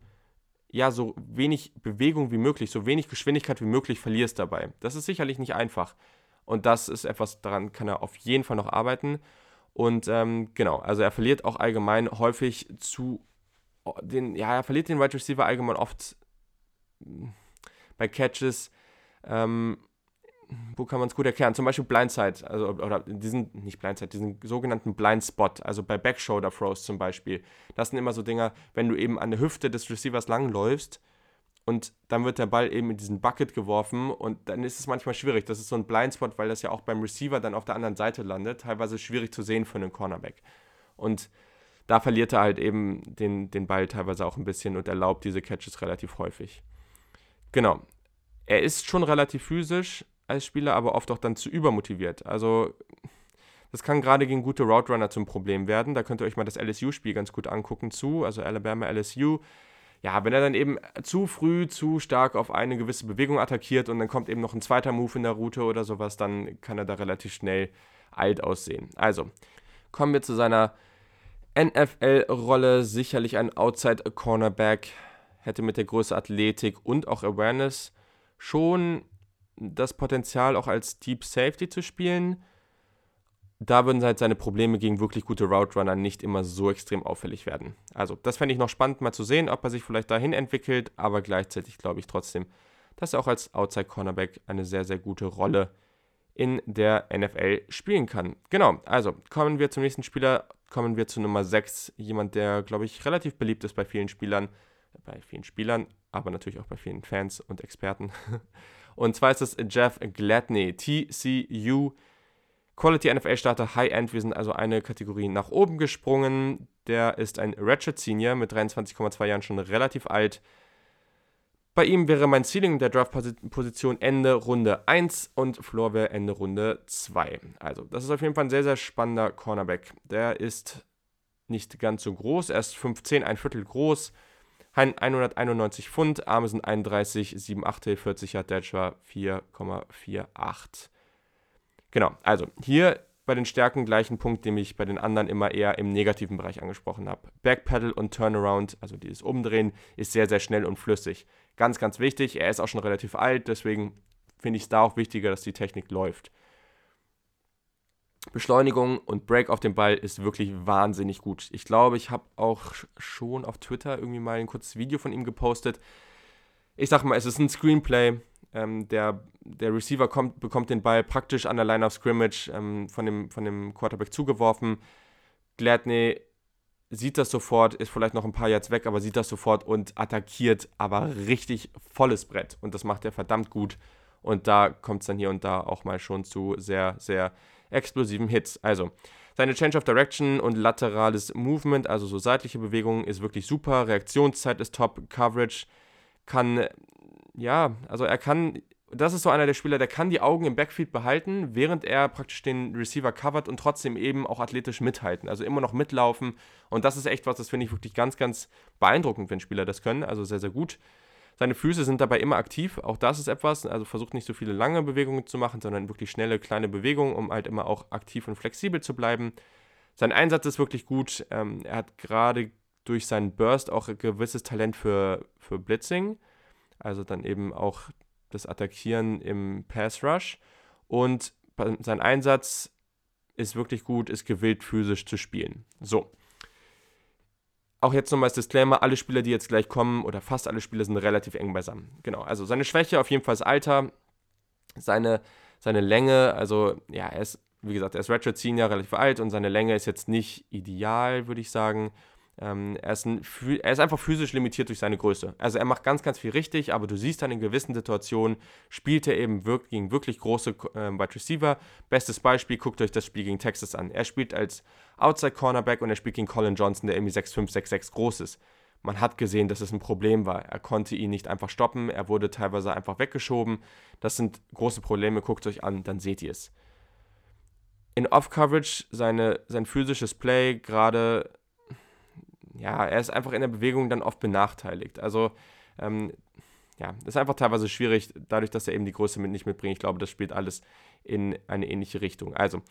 ja so wenig Bewegung wie möglich, so wenig Geschwindigkeit wie möglich verlierst dabei. Das ist sicherlich nicht einfach. Und das ist etwas, daran kann er auf jeden Fall noch arbeiten. Und ähm, genau, also er verliert auch allgemein häufig zu den, ja, er verliert den Wide Receiver allgemein oft hm, bei Catches. Ähm, wo kann man es gut erklären? Zum Beispiel Blindside, also oder diesen, nicht Blindside, diesen sogenannten Blind Spot, also bei Backshoulder Throws zum Beispiel. Das sind immer so Dinger, wenn du eben an der Hüfte des Receivers langläufst und dann wird der Ball eben in diesen Bucket geworfen und dann ist es manchmal schwierig. Das ist so ein Blindspot, weil das ja auch beim Receiver dann auf der anderen Seite landet. Teilweise schwierig zu sehen für einen Cornerback. Und da verliert er halt eben den, den Ball teilweise auch ein bisschen und erlaubt diese Catches relativ häufig. Genau. Er ist schon relativ physisch als Spieler, aber oft auch dann zu übermotiviert. Also das kann gerade gegen gute Route Runner zum Problem werden. Da könnt ihr euch mal das LSU-Spiel ganz gut angucken zu, also Alabama LSU. Ja, wenn er dann eben zu früh, zu stark auf eine gewisse Bewegung attackiert und dann kommt eben noch ein zweiter Move in der Route oder sowas, dann kann er da relativ schnell alt aussehen. Also, kommen wir zu seiner NFL-Rolle sicherlich ein Outside-Cornerback, hätte mit der Größe Athletik und auch Awareness schon das Potenzial, auch als Deep Safety zu spielen. Da würden halt seine Probleme gegen wirklich gute Route Runner nicht immer so extrem auffällig werden. Also, das fände ich noch spannend mal zu sehen, ob er sich vielleicht dahin entwickelt, aber gleichzeitig glaube ich trotzdem, dass er auch als Outside Cornerback eine sehr, sehr gute Rolle in der NFL spielen kann. Genau, also kommen wir zum nächsten Spieler kommen wir zu Nummer 6. Jemand, der, glaube ich, relativ beliebt ist bei vielen Spielern, bei vielen Spielern, aber natürlich auch bei vielen Fans und Experten. Und zwar ist es Jeff Gladney, TCU. Quality NFL Starter High End. Wir sind also eine Kategorie nach oben gesprungen. Der ist ein Ratchet Senior mit 23,2 Jahren schon relativ alt. Bei ihm wäre mein Ceiling der Draft-Position Ende Runde 1 und Floor wäre Ende Runde 2. Also, das ist auf jeden Fall ein sehr, sehr spannender Cornerback. Der ist nicht ganz so groß, er ist 15, ein Viertel groß, 191 Pfund, Arme sind 31, 7 Achtel, 40 Yard Dash war 4,48. Genau, also hier bei den Stärken gleichen Punkt, den ich bei den anderen immer eher im negativen Bereich angesprochen habe. Backpedal und Turnaround, also dieses Umdrehen, ist sehr, sehr schnell und flüssig. Ganz, ganz wichtig. Er ist auch schon relativ alt, deswegen finde ich es da auch wichtiger, dass die Technik läuft. Beschleunigung und Break auf dem Ball ist wirklich wahnsinnig gut. Ich glaube, ich habe auch schon auf Twitter irgendwie mal ein kurzes Video von ihm gepostet. Ich sag mal, es ist ein Screenplay. Ähm, der, der Receiver kommt, bekommt den Ball praktisch an der Line of Scrimmage ähm, von, dem, von dem Quarterback zugeworfen. Gladney sieht das sofort, ist vielleicht noch ein paar Yards weg, aber sieht das sofort und attackiert aber richtig volles Brett. Und das macht er verdammt gut. Und da kommt es dann hier und da auch mal schon zu sehr, sehr explosiven Hits. Also, seine Change of Direction und laterales Movement, also so seitliche Bewegungen, ist wirklich super. Reaktionszeit ist top. Coverage kann, ja, also er kann das ist so einer der Spieler, der kann die Augen im Backfield behalten, während er praktisch den Receiver covert und trotzdem eben auch athletisch mithalten. Also immer noch mitlaufen. Und das ist echt was, das finde ich wirklich ganz, ganz beeindruckend, wenn Spieler das können. Also sehr, sehr gut. Seine Füße sind dabei immer aktiv. Auch das ist etwas. Also versucht nicht so viele lange Bewegungen zu machen, sondern wirklich schnelle, kleine Bewegungen, um halt immer auch aktiv und flexibel zu bleiben. Sein Einsatz ist wirklich gut. Ähm, er hat gerade durch seinen Burst auch ein gewisses Talent für, für Blitzing. Also dann eben auch das Attackieren im Pass Rush. Und sein Einsatz ist wirklich gut, ist gewillt, physisch zu spielen. So. Auch jetzt nochmal das Disclaimer: alle Spieler, die jetzt gleich kommen, oder fast alle Spieler, sind relativ eng beisammen. Genau, also seine Schwäche auf jeden Fall das Alter, seine, seine Länge, also ja, er ist, wie gesagt, er ist Ratchet Senior, relativ alt und seine Länge ist jetzt nicht ideal, würde ich sagen. Ähm, er, ist ein, er, ist einfach physisch limitiert durch seine Größe. Also er macht ganz, ganz viel richtig, aber du siehst dann in gewissen Situationen, spielt er eben wirk gegen wirklich große äh, Wide Receiver. Bestes Beispiel, guckt euch das Spiel gegen Texas an. Er spielt als Outside Cornerback und er spielt gegen Colin Johnson, der irgendwie 6'5, 6'6 groß ist. man hat gesehen, dass es ein Problem war. Er konnte ihn nicht einfach stoppen, er wurde teilweise einfach weggeschoben. Das sind große Probleme, guckt euch an, dann seht ihr es. In Off-Coverage, sein physisches Play, gerade, ja, er ist einfach in der Bewegung dann oft benachteiligt. Also, ähm, ja, ist einfach teilweise schwierig, dadurch, dass er eben die Größe mit nicht mitbringt. Ich glaube, das spielt alles in eine ähnliche Richtung. Also,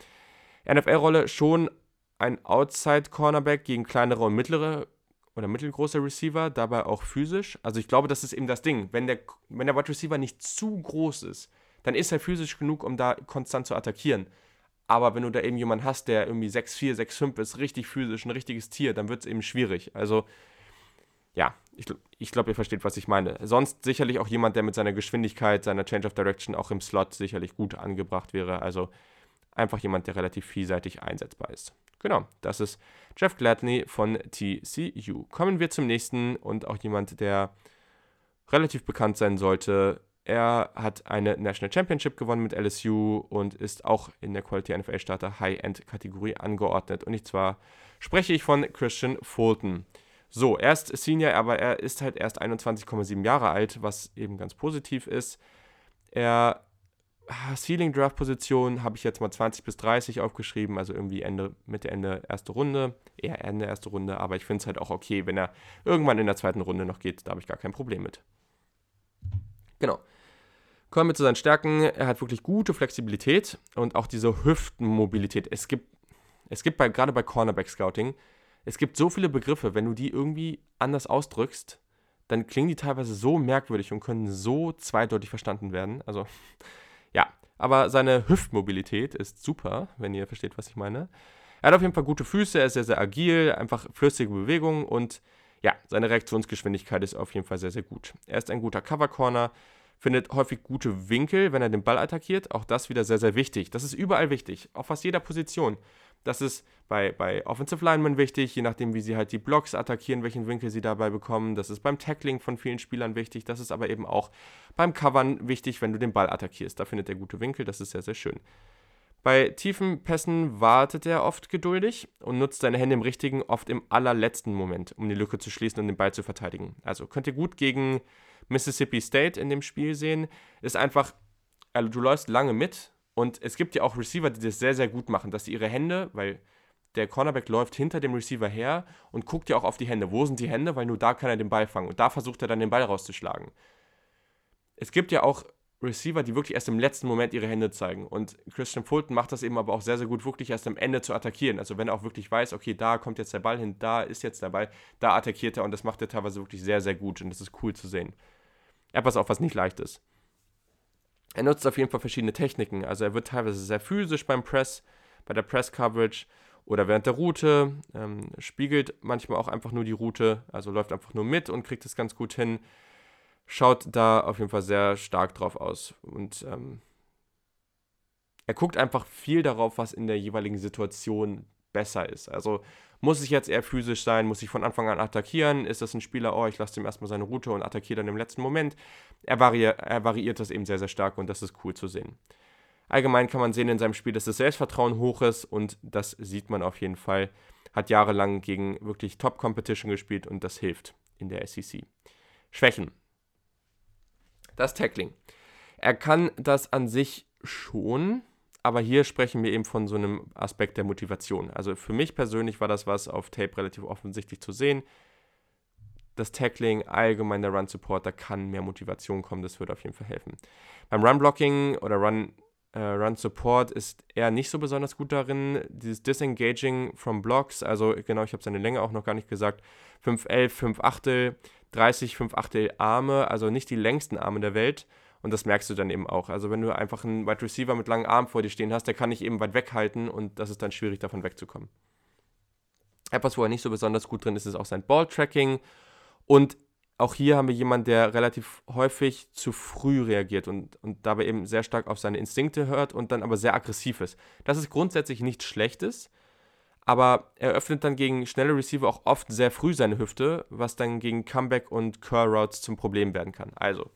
NFL-Rolle schon ein Outside-Cornerback gegen kleinere und mittlere oder mittelgroße Receiver, dabei auch physisch. Also ich glaube, das ist eben das Ding. Wenn der, wenn der Wide Receiver nicht zu groß ist, dann ist er physisch genug, um da konstant zu attackieren. Aber wenn du da eben jemanden hast, der irgendwie 6'4, 6'5 ist, richtig physisch, ein richtiges Tier, dann wird es eben schwierig. Also, ja, ich, ich glaube, ihr versteht, was ich meine. Sonst sicherlich auch jemand, der mit seiner Geschwindigkeit, seiner Change of Direction auch im Slot sicherlich gut angebracht wäre. Also einfach jemand, der relativ vielseitig einsetzbar ist. Genau, das ist Jeff Gladney von TCU. Kommen wir zum nächsten und auch jemand, der relativ bekannt sein sollte. Er hat eine National Championship gewonnen mit LSU und ist auch in der Quality NFL Starter High-End-Kategorie angeordnet. Und zwar spreche ich von Christian Fulton. So, er ist Senior, aber er ist halt erst 21,7 Jahre alt, was eben ganz positiv ist. Er Ah, Ceiling Draft Position habe ich jetzt mal 20 bis 30 aufgeschrieben, also irgendwie Ende, Mitte, Ende erste Runde, eher Ende erste Runde, aber ich finde es halt auch okay, wenn er irgendwann in der zweiten Runde noch geht, da habe ich gar kein Problem mit. Genau. Kommen wir zu seinen Stärken. Er hat wirklich gute Flexibilität und auch diese Hüftenmobilität. Es gibt, es gibt bei, gerade bei Cornerback Scouting, es gibt so viele Begriffe, wenn du die irgendwie anders ausdrückst, dann klingen die teilweise so merkwürdig und können so zweideutig verstanden werden. Also ja, aber seine Hüftmobilität ist super, wenn ihr versteht, was ich meine. Er hat auf jeden Fall gute Füße, er ist sehr, sehr agil, einfach flüssige Bewegungen und ja, seine Reaktionsgeschwindigkeit ist auf jeden Fall sehr, sehr gut. Er ist ein guter Cover Corner, findet häufig gute Winkel, wenn er den Ball attackiert. Auch das wieder sehr, sehr wichtig. Das ist überall wichtig, auf fast jeder Position. Das ist bei, bei Offensive Linemen wichtig, je nachdem, wie sie halt die Blocks attackieren, welchen Winkel sie dabei bekommen. Das ist beim Tackling von vielen Spielern wichtig. Das ist aber eben auch beim Covern wichtig, wenn du den Ball attackierst. Da findet er gute Winkel, das ist sehr, sehr schön. Bei tiefen Pässen wartet er oft geduldig und nutzt seine Hände im richtigen, oft im allerletzten Moment, um die Lücke zu schließen und den Ball zu verteidigen. Also könnt ihr gut gegen Mississippi State in dem Spiel sehen. Ist einfach, also du läufst lange mit und es gibt ja auch Receiver, die das sehr, sehr gut machen, dass sie ihre Hände, weil der Cornerback läuft hinter dem Receiver her und guckt ja auch auf die Hände. Wo sind die Hände? Weil nur da kann er den Ball fangen. Und da versucht er dann den Ball rauszuschlagen. Es gibt ja auch Receiver, die wirklich erst im letzten Moment ihre Hände zeigen. Und Christian Fulton macht das eben aber auch sehr, sehr gut, wirklich erst am Ende zu attackieren. Also wenn er auch wirklich weiß, okay, da kommt jetzt der Ball hin, da ist jetzt der Ball, da attackiert er und das macht er teilweise wirklich sehr, sehr gut. Und das ist cool zu sehen. Etwas auch, was nicht leicht ist. Er nutzt auf jeden Fall verschiedene Techniken. Also er wird teilweise sehr physisch beim Press, bei der Press-Coverage oder während der Route, ähm, spiegelt manchmal auch einfach nur die Route, also läuft einfach nur mit und kriegt es ganz gut hin. Schaut da auf jeden Fall sehr stark drauf aus. Und ähm, er guckt einfach viel darauf, was in der jeweiligen Situation besser ist. Also muss ich jetzt eher physisch sein? Muss ich von Anfang an attackieren? Ist das ein Spieler, oh, ich lasse ihm erstmal seine Route und attackiere dann im letzten Moment? Er, vari er variiert das eben sehr, sehr stark und das ist cool zu sehen. Allgemein kann man sehen in seinem Spiel, dass das Selbstvertrauen hoch ist und das sieht man auf jeden Fall. Hat jahrelang gegen wirklich Top-Competition gespielt und das hilft in der SEC. Schwächen. Das Tackling. Er kann das an sich schon, aber hier sprechen wir eben von so einem Aspekt der Motivation. Also für mich persönlich war das was auf Tape relativ offensichtlich zu sehen. Das Tackling, allgemein der Run-Support, da kann mehr Motivation kommen, das würde auf jeden Fall helfen. Beim Run-Blocking oder Run, äh, Run Support ist er nicht so besonders gut darin. Dieses Disengaging from Blocks, also genau, ich habe seine Länge auch noch gar nicht gesagt. 5'11, 5 Achtel, 30, 5 Achtel Arme, also nicht die längsten Arme der Welt. Und das merkst du dann eben auch. Also wenn du einfach einen Wide Receiver mit langen Armen vor dir stehen hast, der kann nicht eben weit weghalten und das ist dann schwierig, davon wegzukommen. Etwas, wo er nicht so besonders gut drin ist, ist auch sein Ball-Tracking. Und auch hier haben wir jemanden, der relativ häufig zu früh reagiert und, und dabei eben sehr stark auf seine Instinkte hört und dann aber sehr aggressiv ist. Das ist grundsätzlich nichts Schlechtes, aber er öffnet dann gegen schnelle Receiver auch oft sehr früh seine Hüfte, was dann gegen Comeback und Curl Routes zum Problem werden kann. Also,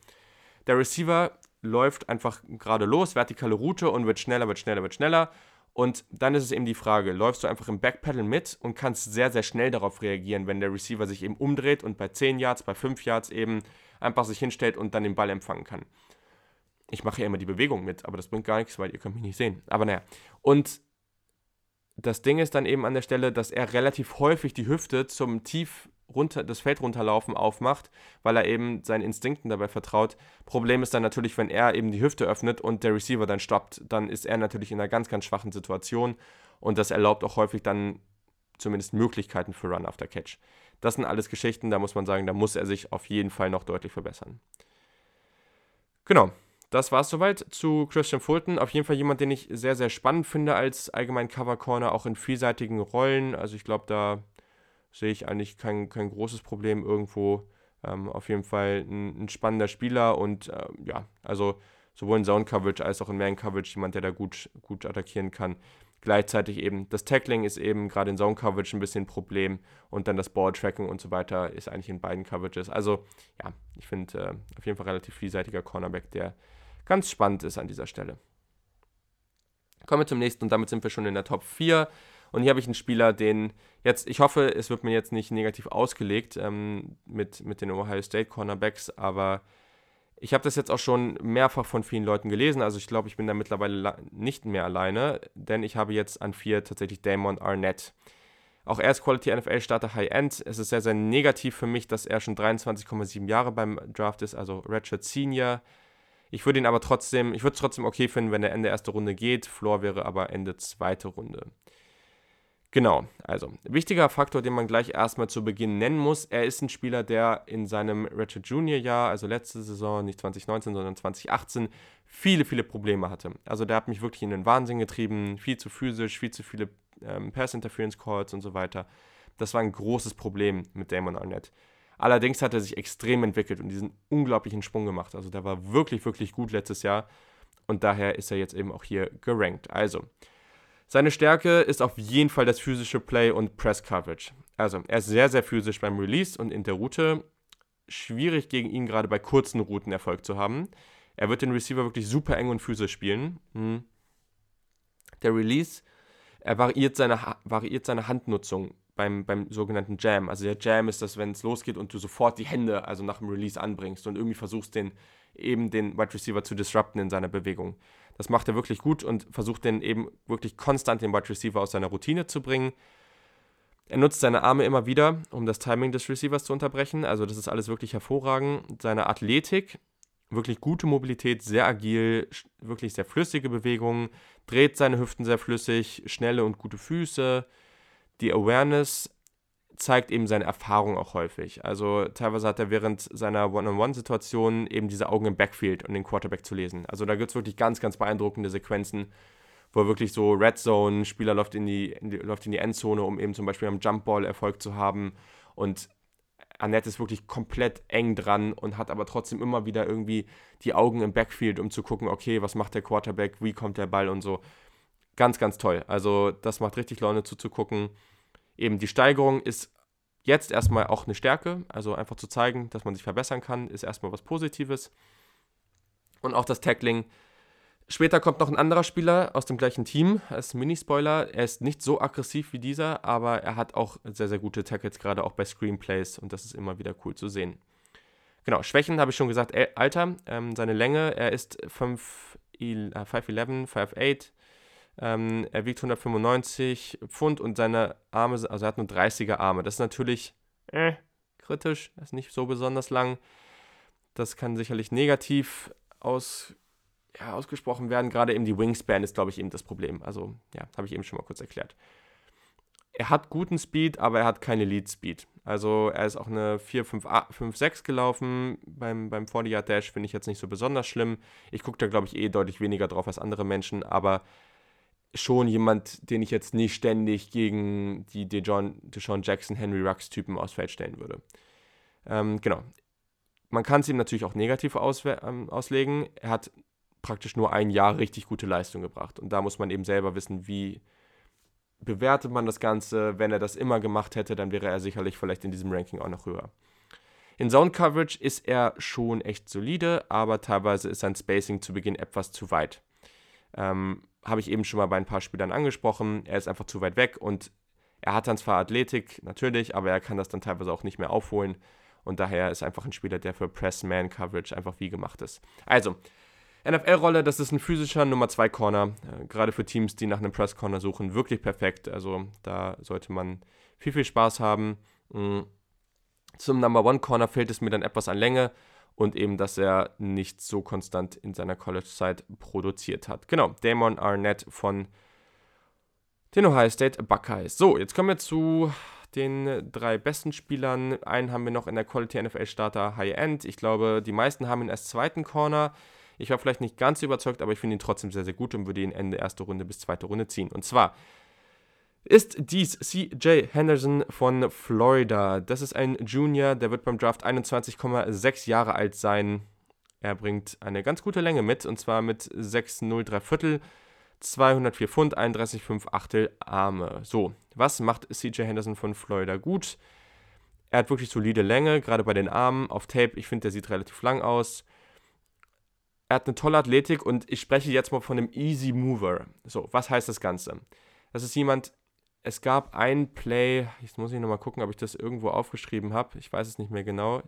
der Receiver läuft einfach gerade los, vertikale Route und wird schneller, wird schneller, wird schneller. Und dann ist es eben die Frage, läufst du einfach im Backpedal mit und kannst sehr, sehr schnell darauf reagieren, wenn der Receiver sich eben umdreht und bei 10 Yards, bei 5 Yards eben einfach sich hinstellt und dann den Ball empfangen kann. Ich mache ja immer die Bewegung mit, aber das bringt gar nichts, weil ihr könnt mich nicht sehen. Aber naja. Und das Ding ist dann eben an der Stelle, dass er relativ häufig die Hüfte zum tief runter, das Feld runterlaufen aufmacht, weil er eben seinen Instinkten dabei vertraut. Problem ist dann natürlich, wenn er eben die Hüfte öffnet und der Receiver dann stoppt, dann ist er natürlich in einer ganz, ganz schwachen Situation und das erlaubt auch häufig dann zumindest Möglichkeiten für Run after Catch. Das sind alles Geschichten, da muss man sagen, da muss er sich auf jeden Fall noch deutlich verbessern. Genau, das war es soweit zu Christian Fulton. Auf jeden Fall jemand, den ich sehr, sehr spannend finde als allgemein Cover Corner, auch in vielseitigen Rollen. Also ich glaube, da sehe ich eigentlich kein, kein großes Problem irgendwo. Ähm, auf jeden Fall ein, ein spannender Spieler und äh, ja, also sowohl in Zone Coverage als auch in Man Coverage jemand, der da gut, gut attackieren kann. Gleichzeitig eben das Tackling ist eben gerade in Zone Coverage ein bisschen ein Problem und dann das Ball Tracking und so weiter ist eigentlich in beiden Coverages. Also ja, ich finde äh, auf jeden Fall relativ vielseitiger Cornerback, der ganz spannend ist an dieser Stelle. Kommen wir zum nächsten und damit sind wir schon in der Top 4. Und hier habe ich einen Spieler, den jetzt, ich hoffe, es wird mir jetzt nicht negativ ausgelegt ähm, mit, mit den Ohio State Cornerbacks, aber ich habe das jetzt auch schon mehrfach von vielen Leuten gelesen. Also ich glaube, ich bin da mittlerweile nicht mehr alleine, denn ich habe jetzt an vier tatsächlich Damon Arnett. Auch er ist Quality NFL Starter High End. Es ist sehr, sehr negativ für mich, dass er schon 23,7 Jahre beim Draft ist, also Ratchet Senior. Ich würde ihn aber trotzdem, ich würde es trotzdem okay finden, wenn er Ende erste Runde geht. Floor wäre aber Ende zweite Runde. Genau, also wichtiger Faktor, den man gleich erstmal zu Beginn nennen muss, er ist ein Spieler, der in seinem Ratchet Junior Jahr, also letzte Saison, nicht 2019, sondern 2018, viele, viele Probleme hatte. Also der hat mich wirklich in den Wahnsinn getrieben, viel zu physisch, viel zu viele ähm, Pass-Interference Calls und so weiter. Das war ein großes Problem mit Damon Arnett. Allerdings hat er sich extrem entwickelt und diesen unglaublichen Sprung gemacht. Also der war wirklich, wirklich gut letztes Jahr und daher ist er jetzt eben auch hier gerankt. Also, seine Stärke ist auf jeden Fall das physische Play und Press Coverage. Also, er ist sehr, sehr physisch beim Release und in der Route. Schwierig gegen ihn gerade bei kurzen Routen Erfolg zu haben. Er wird den Receiver wirklich super eng und physisch spielen. Hm. Der Release, er variiert seine, variiert seine Handnutzung beim, beim sogenannten Jam. Also der Jam ist das, wenn es losgeht und du sofort die Hände, also nach dem Release anbringst und irgendwie versuchst, den eben den Wide Receiver zu disrupten in seiner Bewegung. Das macht er wirklich gut und versucht den eben wirklich konstant den Wide Receiver aus seiner Routine zu bringen. Er nutzt seine Arme immer wieder, um das Timing des Receivers zu unterbrechen. Also das ist alles wirklich hervorragend. Seine Athletik, wirklich gute Mobilität, sehr agil, wirklich sehr flüssige Bewegungen, dreht seine Hüften sehr flüssig, schnelle und gute Füße, die Awareness zeigt eben seine Erfahrung auch häufig. Also teilweise hat er während seiner One-on-One-Situation eben diese Augen im Backfield um den Quarterback zu lesen. Also da gibt es wirklich ganz, ganz beeindruckende Sequenzen, wo er wirklich so Red Zone, Spieler läuft in die, in die, läuft in die Endzone, um eben zum Beispiel am Jumpball Erfolg zu haben. Und Annette ist wirklich komplett eng dran und hat aber trotzdem immer wieder irgendwie die Augen im Backfield, um zu gucken, okay, was macht der Quarterback, wie kommt der Ball und so. Ganz, ganz toll. Also das macht richtig Laune zuzugucken. Eben die Steigerung ist jetzt erstmal auch eine Stärke. Also einfach zu zeigen, dass man sich verbessern kann, ist erstmal was Positives. Und auch das Tackling. Später kommt noch ein anderer Spieler aus dem gleichen Team als Mini-Spoiler. Er ist nicht so aggressiv wie dieser, aber er hat auch sehr, sehr gute Tackles, gerade auch bei Screenplays. Und das ist immer wieder cool zu sehen. Genau, Schwächen habe ich schon gesagt. Alter, ähm, seine Länge, er ist 5'11, 5'8, ähm, er wiegt 195 Pfund und seine Arme, also er hat nur 30er Arme. Das ist natürlich äh, kritisch, das ist nicht so besonders lang. Das kann sicherlich negativ aus, ja, ausgesprochen werden. Gerade eben die Wingspan ist, glaube ich, eben das Problem. Also, ja, habe ich eben schon mal kurz erklärt. Er hat guten Speed, aber er hat keine Lead Speed. Also er ist auch eine 4-5-6 gelaufen. Beim, beim 40 Dash finde ich jetzt nicht so besonders schlimm. Ich gucke da, glaube ich, eh deutlich weniger drauf als andere Menschen, aber schon jemand, den ich jetzt nicht ständig gegen die Deshaun, Deshaun Jackson, Henry Rux Typen aufs Feld stellen würde. Ähm, genau. Man kann es ihm natürlich auch negativ ähm, auslegen. Er hat praktisch nur ein Jahr richtig gute Leistung gebracht. Und da muss man eben selber wissen, wie bewertet man das Ganze. Wenn er das immer gemacht hätte, dann wäre er sicherlich vielleicht in diesem Ranking auch noch höher. In Zone Coverage ist er schon echt solide, aber teilweise ist sein Spacing zu Beginn etwas zu weit. Ähm, habe ich eben schon mal bei ein paar Spielern angesprochen. Er ist einfach zu weit weg und er hat dann zwar Athletik, natürlich, aber er kann das dann teilweise auch nicht mehr aufholen. Und daher ist einfach ein Spieler, der für Press-Man-Coverage einfach wie gemacht ist. Also, NFL-Rolle, das ist ein physischer Nummer 2 Corner. Äh, gerade für Teams, die nach einem Press-Corner suchen, wirklich perfekt. Also, da sollte man viel, viel Spaß haben. Mhm. Zum Number 1 Corner fehlt es mir dann etwas an Länge und eben, dass er nicht so konstant in seiner College-Zeit produziert hat. Genau, Damon Arnett von den Ohio State Buckeyes. So, jetzt kommen wir zu den drei besten Spielern. Einen haben wir noch in der Quality NFL Starter High End. Ich glaube, die meisten haben ihn als zweiten Corner. Ich war vielleicht nicht ganz überzeugt, aber ich finde ihn trotzdem sehr, sehr gut und würde ihn Ende erste Runde bis zweite Runde ziehen. Und zwar ist dies CJ Henderson von Florida. Das ist ein Junior, der wird beim Draft 21,6 Jahre alt sein. Er bringt eine ganz gute Länge mit und zwar mit 6,03 Viertel, 204 Pfund, 31,5 Achtel Arme. So, was macht CJ Henderson von Florida gut? Er hat wirklich solide Länge, gerade bei den Armen. Auf Tape, ich finde, der sieht relativ lang aus. Er hat eine tolle Athletik und ich spreche jetzt mal von einem Easy Mover. So, was heißt das Ganze? Das ist jemand, es gab ein Play, jetzt muss ich nochmal gucken, ob ich das irgendwo aufgeschrieben habe. Ich weiß es nicht mehr genau.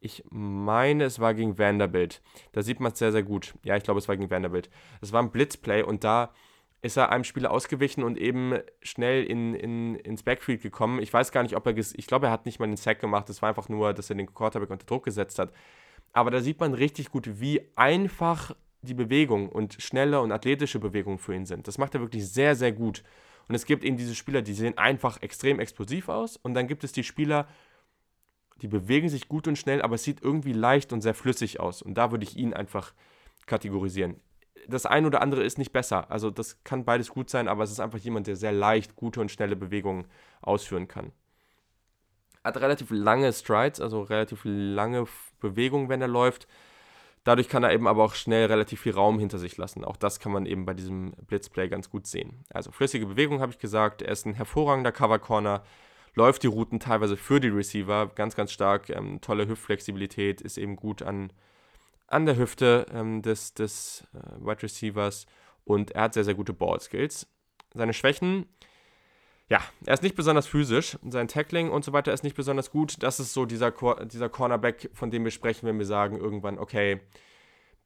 Ich meine, es war gegen Vanderbilt. Da sieht man es sehr, sehr gut. Ja, ich glaube, es war gegen Vanderbilt. Es war ein Blitzplay und da ist er einem Spieler ausgewichen und eben schnell in, in, ins Backfield gekommen. Ich weiß gar nicht, ob er, ich glaube, er hat nicht mal einen Sack gemacht. Es war einfach nur, dass er den Quarterback unter Druck gesetzt hat. Aber da sieht man richtig gut, wie einfach die Bewegung und schnelle und athletische Bewegungen für ihn sind. Das macht er wirklich sehr, sehr gut. Und es gibt eben diese Spieler, die sehen einfach extrem explosiv aus. Und dann gibt es die Spieler, die bewegen sich gut und schnell, aber es sieht irgendwie leicht und sehr flüssig aus. Und da würde ich ihn einfach kategorisieren. Das eine oder andere ist nicht besser. Also das kann beides gut sein, aber es ist einfach jemand, der sehr leicht gute und schnelle Bewegungen ausführen kann hat relativ lange Strides, also relativ lange Bewegungen, wenn er läuft. Dadurch kann er eben aber auch schnell relativ viel Raum hinter sich lassen. Auch das kann man eben bei diesem Blitzplay ganz gut sehen. Also flüssige Bewegung habe ich gesagt. Er ist ein hervorragender Cover Corner. Läuft die Routen teilweise für die Receiver ganz, ganz stark. Ähm, tolle Hüftflexibilität, ist eben gut an, an der Hüfte ähm, des, des äh, Wide Receivers. Und er hat sehr, sehr gute Ball Skills. Seine Schwächen ja, er ist nicht besonders physisch. Sein Tackling und so weiter ist nicht besonders gut. Das ist so dieser, dieser Cornerback, von dem wir sprechen, wenn wir sagen irgendwann, okay,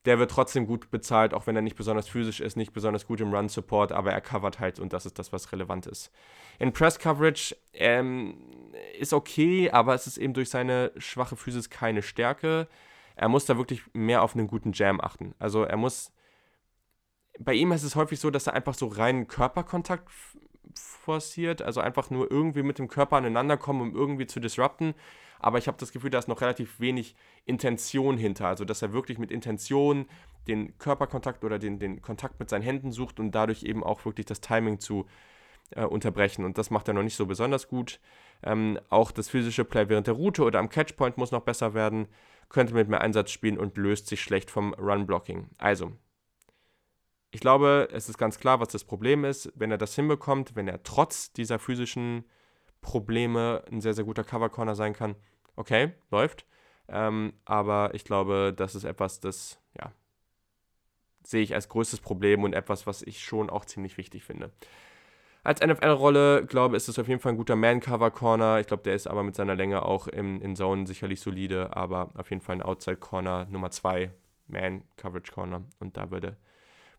der wird trotzdem gut bezahlt, auch wenn er nicht besonders physisch ist, nicht besonders gut im Run-Support, aber er covert halt und das ist das, was relevant ist. In Press-Coverage ähm, ist okay, aber es ist eben durch seine schwache Physis keine Stärke. Er muss da wirklich mehr auf einen guten Jam achten. Also er muss. Bei ihm ist es häufig so, dass er einfach so reinen Körperkontakt forciert, also einfach nur irgendwie mit dem Körper aneinander kommen, um irgendwie zu disrupten. Aber ich habe das Gefühl, da ist noch relativ wenig Intention hinter. Also, dass er wirklich mit Intention den Körperkontakt oder den, den Kontakt mit seinen Händen sucht und dadurch eben auch wirklich das Timing zu äh, unterbrechen. Und das macht er noch nicht so besonders gut. Ähm, auch das physische Play während der Route oder am Catchpoint muss noch besser werden. Könnte mit mehr Einsatz spielen und löst sich schlecht vom Run-Blocking. Also, ich glaube, es ist ganz klar, was das Problem ist. Wenn er das hinbekommt, wenn er trotz dieser physischen Probleme ein sehr, sehr guter Cover Corner sein kann, okay, läuft. Ähm, aber ich glaube, das ist etwas, das, ja, sehe ich als größtes Problem und etwas, was ich schon auch ziemlich wichtig finde. Als NFL-Rolle, glaube ich, ist es auf jeden Fall ein guter Man-Cover-Corner. Ich glaube, der ist aber mit seiner Länge auch im, in Zone sicherlich solide, aber auf jeden Fall ein Outside-Corner Nummer 2, Man-Coverage-Corner. Und da würde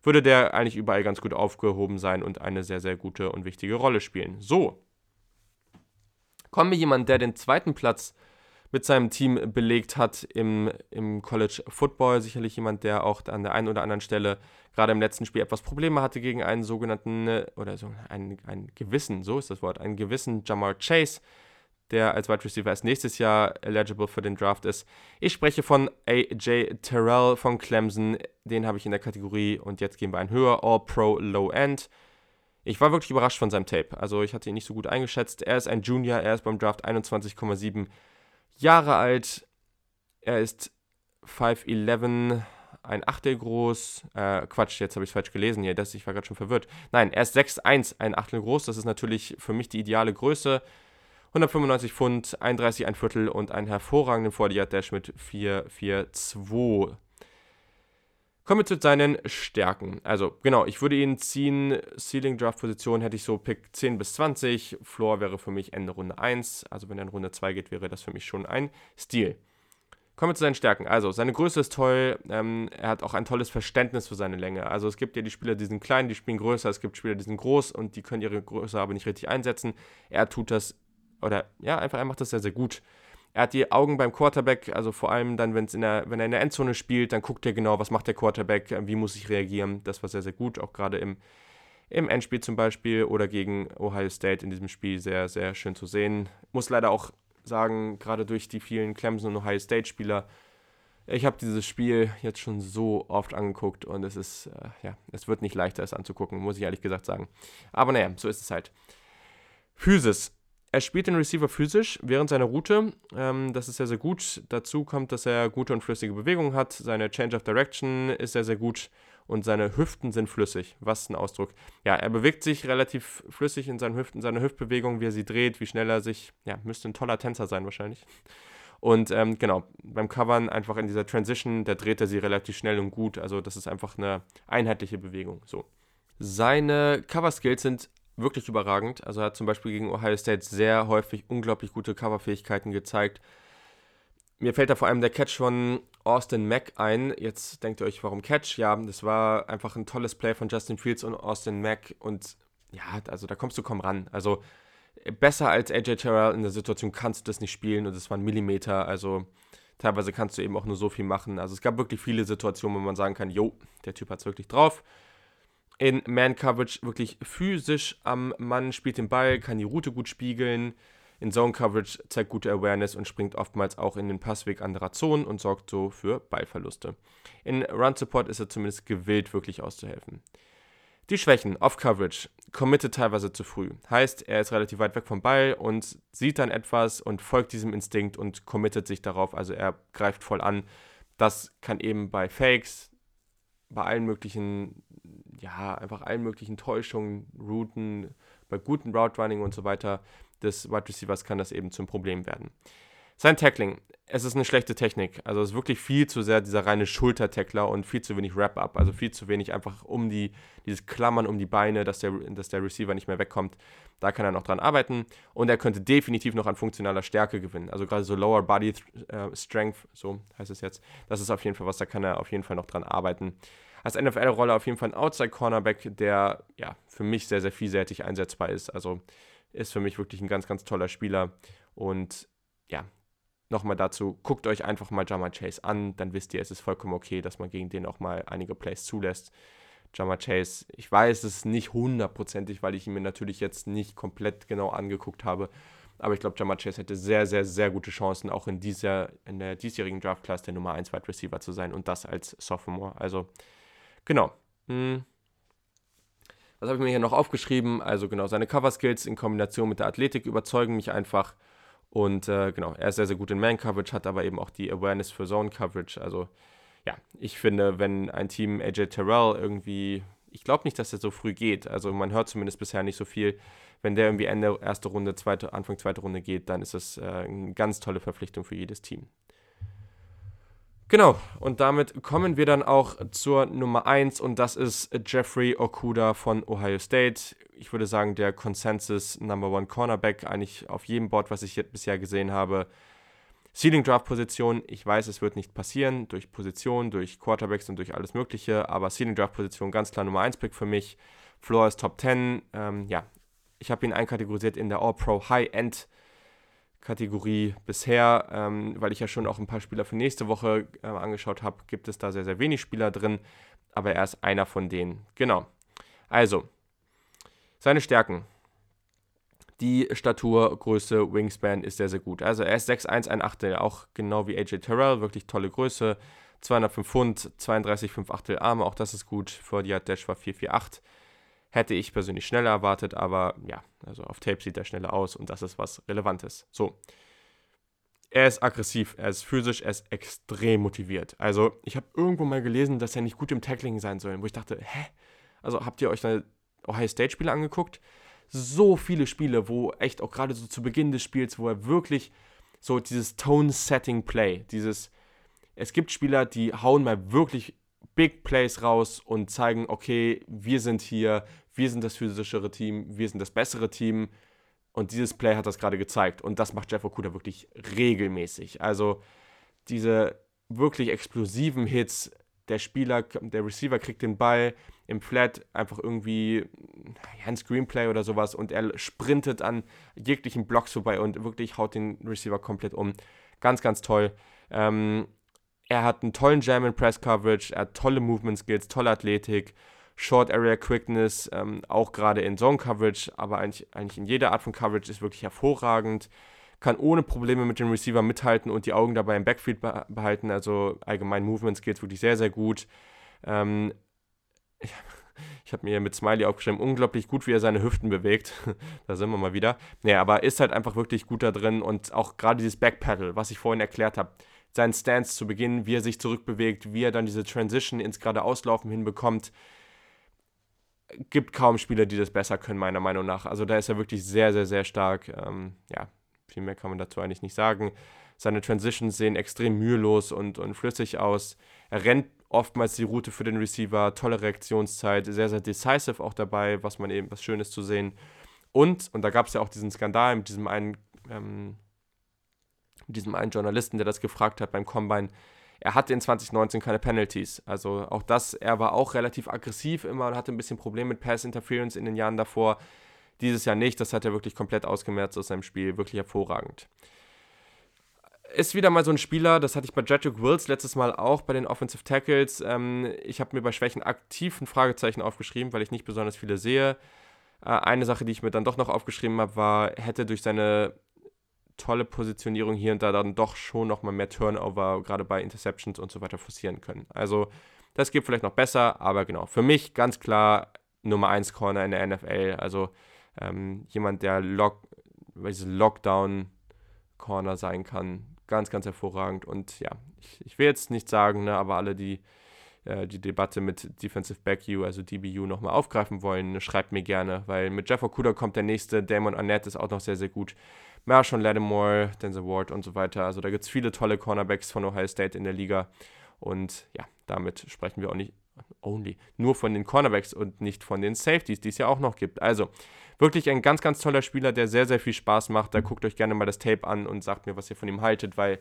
würde der eigentlich überall ganz gut aufgehoben sein und eine sehr, sehr gute und wichtige Rolle spielen. So, kommen wir jemand, der den zweiten Platz mit seinem Team belegt hat im, im College Football. Sicherlich jemand, der auch an der einen oder anderen Stelle gerade im letzten Spiel etwas Probleme hatte gegen einen sogenannten, oder so einen, einen gewissen, so ist das Wort, einen gewissen Jamar Chase, der als Wide Receiver erst nächstes Jahr eligible für den Draft ist. Ich spreche von AJ Terrell von Clemson. Den habe ich in der Kategorie und jetzt gehen wir ein höher All Pro Low End. Ich war wirklich überrascht von seinem Tape. Also ich hatte ihn nicht so gut eingeschätzt. Er ist ein Junior, er ist beim Draft 21,7 Jahre alt. Er ist 5'11, ein Achtel groß. Äh, Quatsch, jetzt habe ich es falsch gelesen hier. Das, ich war gerade schon verwirrt. Nein, er ist 6'1, ein Achtel groß. Das ist natürlich für mich die ideale Größe. 195 Pfund, 31 ein Viertel und einen hervorragenden 40 Dash mit 442. Kommen wir zu seinen Stärken. Also, genau, ich würde ihn ziehen. Ceiling Draft Position hätte ich so Pick 10 bis 20. Floor wäre für mich Ende Runde 1. Also, wenn er in Runde 2 geht, wäre das für mich schon ein Stil. Kommen wir zu seinen Stärken. Also, seine Größe ist toll. Ähm, er hat auch ein tolles Verständnis für seine Länge. Also, es gibt ja die Spieler, die sind klein, die spielen größer. Es gibt Spieler, die sind groß und die können ihre Größe aber nicht richtig einsetzen. Er tut das, oder ja, einfach, er macht das sehr, sehr gut. Er hat die Augen beim Quarterback, also vor allem dann, wenn's in der, wenn er in der Endzone spielt, dann guckt er genau, was macht der Quarterback, wie muss ich reagieren. Das war sehr, sehr gut, auch gerade im, im Endspiel zum Beispiel oder gegen Ohio State in diesem Spiel sehr, sehr schön zu sehen. Muss leider auch sagen, gerade durch die vielen Clemson und Ohio State-Spieler, ich habe dieses Spiel jetzt schon so oft angeguckt und es ist, äh, ja, es wird nicht leichter, es anzugucken, muss ich ehrlich gesagt sagen. Aber naja, so ist es halt. Physis er spielt den Receiver physisch während seiner Route. Ähm, das ist sehr, sehr gut. Dazu kommt, dass er gute und flüssige Bewegungen hat. Seine Change of Direction ist sehr, sehr gut. Und seine Hüften sind flüssig. Was ein Ausdruck. Ja, er bewegt sich relativ flüssig in seinen Hüften, seine Hüftbewegung, wie er sie dreht, wie schnell er sich. Ja, müsste ein toller Tänzer sein wahrscheinlich. Und ähm, genau, beim Covern einfach in dieser Transition, da dreht er sie relativ schnell und gut. Also das ist einfach eine einheitliche Bewegung. So. Seine Cover-Skills sind wirklich überragend. Also er hat zum Beispiel gegen Ohio State sehr häufig unglaublich gute Coverfähigkeiten gezeigt. Mir fällt da vor allem der Catch von Austin Mack ein. Jetzt denkt ihr euch, warum Catch? Ja, das war einfach ein tolles Play von Justin Fields und Austin Mack. Und ja, also da kommst du kaum ran. Also besser als AJ Terrell in der Situation kannst du das nicht spielen und es waren Millimeter. Also teilweise kannst du eben auch nur so viel machen. Also es gab wirklich viele Situationen, wo man sagen kann, jo, der Typ hat es wirklich drauf in Man-Coverage wirklich physisch am Mann, spielt den Ball, kann die Route gut spiegeln. In Zone-Coverage zeigt gute Awareness und springt oftmals auch in den Passweg anderer Zonen und sorgt so für Ballverluste. In Run-Support ist er zumindest gewillt, wirklich auszuhelfen. Die Schwächen, Off-Coverage, committet teilweise zu früh. Heißt, er ist relativ weit weg vom Ball und sieht dann etwas und folgt diesem Instinkt und committet sich darauf, also er greift voll an. Das kann eben bei Fakes, bei allen möglichen ja, einfach allen möglichen Täuschungen, Routen, bei gutem Route Running und so weiter des Wide Receivers kann das eben zum Problem werden. Sein Tackling, es ist eine schlechte Technik. Also es ist wirklich viel zu sehr dieser reine Schulter-Tackler und viel zu wenig Wrap-Up. Also viel zu wenig einfach um die, dieses Klammern um die Beine, dass der, dass der Receiver nicht mehr wegkommt. Da kann er noch dran arbeiten. Und er könnte definitiv noch an funktionaler Stärke gewinnen. Also gerade so Lower Body äh, Strength, so heißt es jetzt. Das ist auf jeden Fall was, da kann er auf jeden Fall noch dran arbeiten als NFL-Rolle auf jeden Fall ein Outside-Cornerback, der ja für mich sehr, sehr vielseitig einsetzbar ist. Also ist für mich wirklich ein ganz, ganz toller Spieler. Und ja, nochmal dazu, guckt euch einfach mal Jama Chase an, dann wisst ihr, es ist vollkommen okay, dass man gegen den auch mal einige Plays zulässt. Jama Chase, ich weiß es nicht hundertprozentig, weil ich ihn mir natürlich jetzt nicht komplett genau angeguckt habe. Aber ich glaube, Jama Chase hätte sehr, sehr, sehr gute Chancen, auch in dieser, in der diesjährigen Draft-Class der Nummer 1 Wide Receiver zu sein und das als Sophomore. Also Genau. Hm. Was habe ich mir hier noch aufgeschrieben? Also genau, seine Cover-Skills in Kombination mit der Athletik überzeugen mich einfach. Und äh, genau, er ist sehr, sehr gut in Man-Coverage, hat aber eben auch die Awareness für Zone-Coverage. Also ja, ich finde, wenn ein Team AJ Terrell irgendwie, ich glaube nicht, dass er so früh geht. Also man hört zumindest bisher nicht so viel. Wenn der irgendwie Ende erste Runde, zweite, Anfang zweite Runde geht, dann ist das äh, eine ganz tolle Verpflichtung für jedes Team. Genau, und damit kommen wir dann auch zur Nummer 1 und das ist Jeffrey Okuda von Ohio State. Ich würde sagen, der Consensus Number One Cornerback, eigentlich auf jedem Board, was ich jetzt bisher gesehen habe. Ceiling Draft Position, ich weiß, es wird nicht passieren, durch Position, durch Quarterbacks und durch alles Mögliche, aber Ceiling Draft Position ganz klar Nummer 1 Pick für mich. Floor ist Top 10. Ähm, ja, ich habe ihn einkategorisiert in der All-Pro High End Kategorie bisher, ähm, weil ich ja schon auch ein paar Spieler für nächste Woche äh, angeschaut habe, gibt es da sehr, sehr wenig Spieler drin, aber er ist einer von denen. Genau. Also, seine Stärken. Die Statur, Größe, Wingspan ist sehr, sehr gut. Also er ist 6'1, ein Achtel, auch genau wie AJ Terrell, wirklich tolle Größe. 205 Pfund, 32, 5 Achtel Arme, auch das ist gut. Die Dash war 448. Hätte ich persönlich schneller erwartet, aber ja, also auf Tape sieht er schneller aus und das ist was Relevantes. So. Er ist aggressiv, er ist physisch, er ist extrem motiviert. Also, ich habe irgendwo mal gelesen, dass er nicht gut im Tackling sein soll, wo ich dachte, hä? Also, habt ihr euch eine Ohio State-Spiele angeguckt? So viele Spiele, wo echt auch gerade so zu Beginn des Spiels, wo er wirklich so dieses Tone-Setting-Play, dieses, es gibt Spieler, die hauen mal wirklich Big Plays raus und zeigen, okay, wir sind hier, wir sind das physischere Team, wir sind das bessere Team. Und dieses Play hat das gerade gezeigt. Und das macht Jeff Okuda wirklich regelmäßig. Also diese wirklich explosiven Hits, der Spieler, der Receiver kriegt den Ball im Flat, einfach irgendwie ein Screenplay oder sowas und er sprintet an jeglichen Blocks vorbei und wirklich haut den Receiver komplett um. Ganz, ganz toll. Ähm, er hat einen tollen Jam in Press Coverage, er hat tolle Movement Skills, tolle Athletik, Short Area Quickness, ähm, auch gerade in Zone Coverage, aber eigentlich, eigentlich in jeder Art von Coverage ist wirklich hervorragend. Kann ohne Probleme mit dem Receiver mithalten und die Augen dabei im Backfield behalten. Also allgemein Movement Skills wirklich sehr, sehr gut. Ähm, ich, ich habe mir mit Smiley aufgeschrieben, unglaublich gut, wie er seine Hüften bewegt. da sind wir mal wieder. Naja, aber ist halt einfach wirklich gut da drin und auch gerade dieses Backpedal, was ich vorhin erklärt habe seinen Stance zu Beginn, wie er sich zurückbewegt, wie er dann diese Transition ins geradeauslaufen hinbekommt. Gibt kaum Spieler, die das besser können, meiner Meinung nach. Also da ist er wirklich sehr, sehr, sehr stark. Ähm, ja, viel mehr kann man dazu eigentlich nicht sagen. Seine Transitions sehen extrem mühelos und, und flüssig aus. Er rennt oftmals die Route für den Receiver, tolle Reaktionszeit, sehr, sehr decisive auch dabei, was man eben was Schönes zu sehen. Und, und da gab es ja auch diesen Skandal mit diesem einen ähm, diesem einen Journalisten, der das gefragt hat beim Combine, er hatte in 2019 keine Penalties. Also auch das, er war auch relativ aggressiv immer und hatte ein bisschen Probleme mit Pass Interference in den Jahren davor. Dieses Jahr nicht, das hat er wirklich komplett ausgemerzt aus seinem Spiel, wirklich hervorragend. Ist wieder mal so ein Spieler, das hatte ich bei Jedrick Wills letztes Mal auch bei den Offensive Tackles. Ähm, ich habe mir bei Schwächen aktiv ein Fragezeichen aufgeschrieben, weil ich nicht besonders viele sehe. Äh, eine Sache, die ich mir dann doch noch aufgeschrieben habe, war, hätte durch seine tolle Positionierung hier und da dann doch schon nochmal mehr Turnover, gerade bei Interceptions und so weiter, forcieren können. Also das geht vielleicht noch besser, aber genau, für mich ganz klar Nummer 1 Corner in der NFL. Also ähm, jemand, der Lock, Lockdown-Corner sein kann. Ganz, ganz hervorragend. Und ja, ich, ich will jetzt nicht sagen, ne, aber alle, die äh, die Debatte mit Defensive Back U, also DBU, nochmal aufgreifen wollen, schreibt mir gerne, weil mit Jeff Okuda kommt der nächste. Damon Arnett ist auch noch sehr, sehr gut. Marshall Lattimore, Denzel Ward und so weiter. Also da gibt es viele tolle Cornerbacks von Ohio State in der Liga. Und ja, damit sprechen wir auch nicht only nur von den Cornerbacks und nicht von den Safeties, die es ja auch noch gibt. Also wirklich ein ganz, ganz toller Spieler, der sehr, sehr viel Spaß macht. Da guckt euch gerne mal das Tape an und sagt mir, was ihr von ihm haltet, weil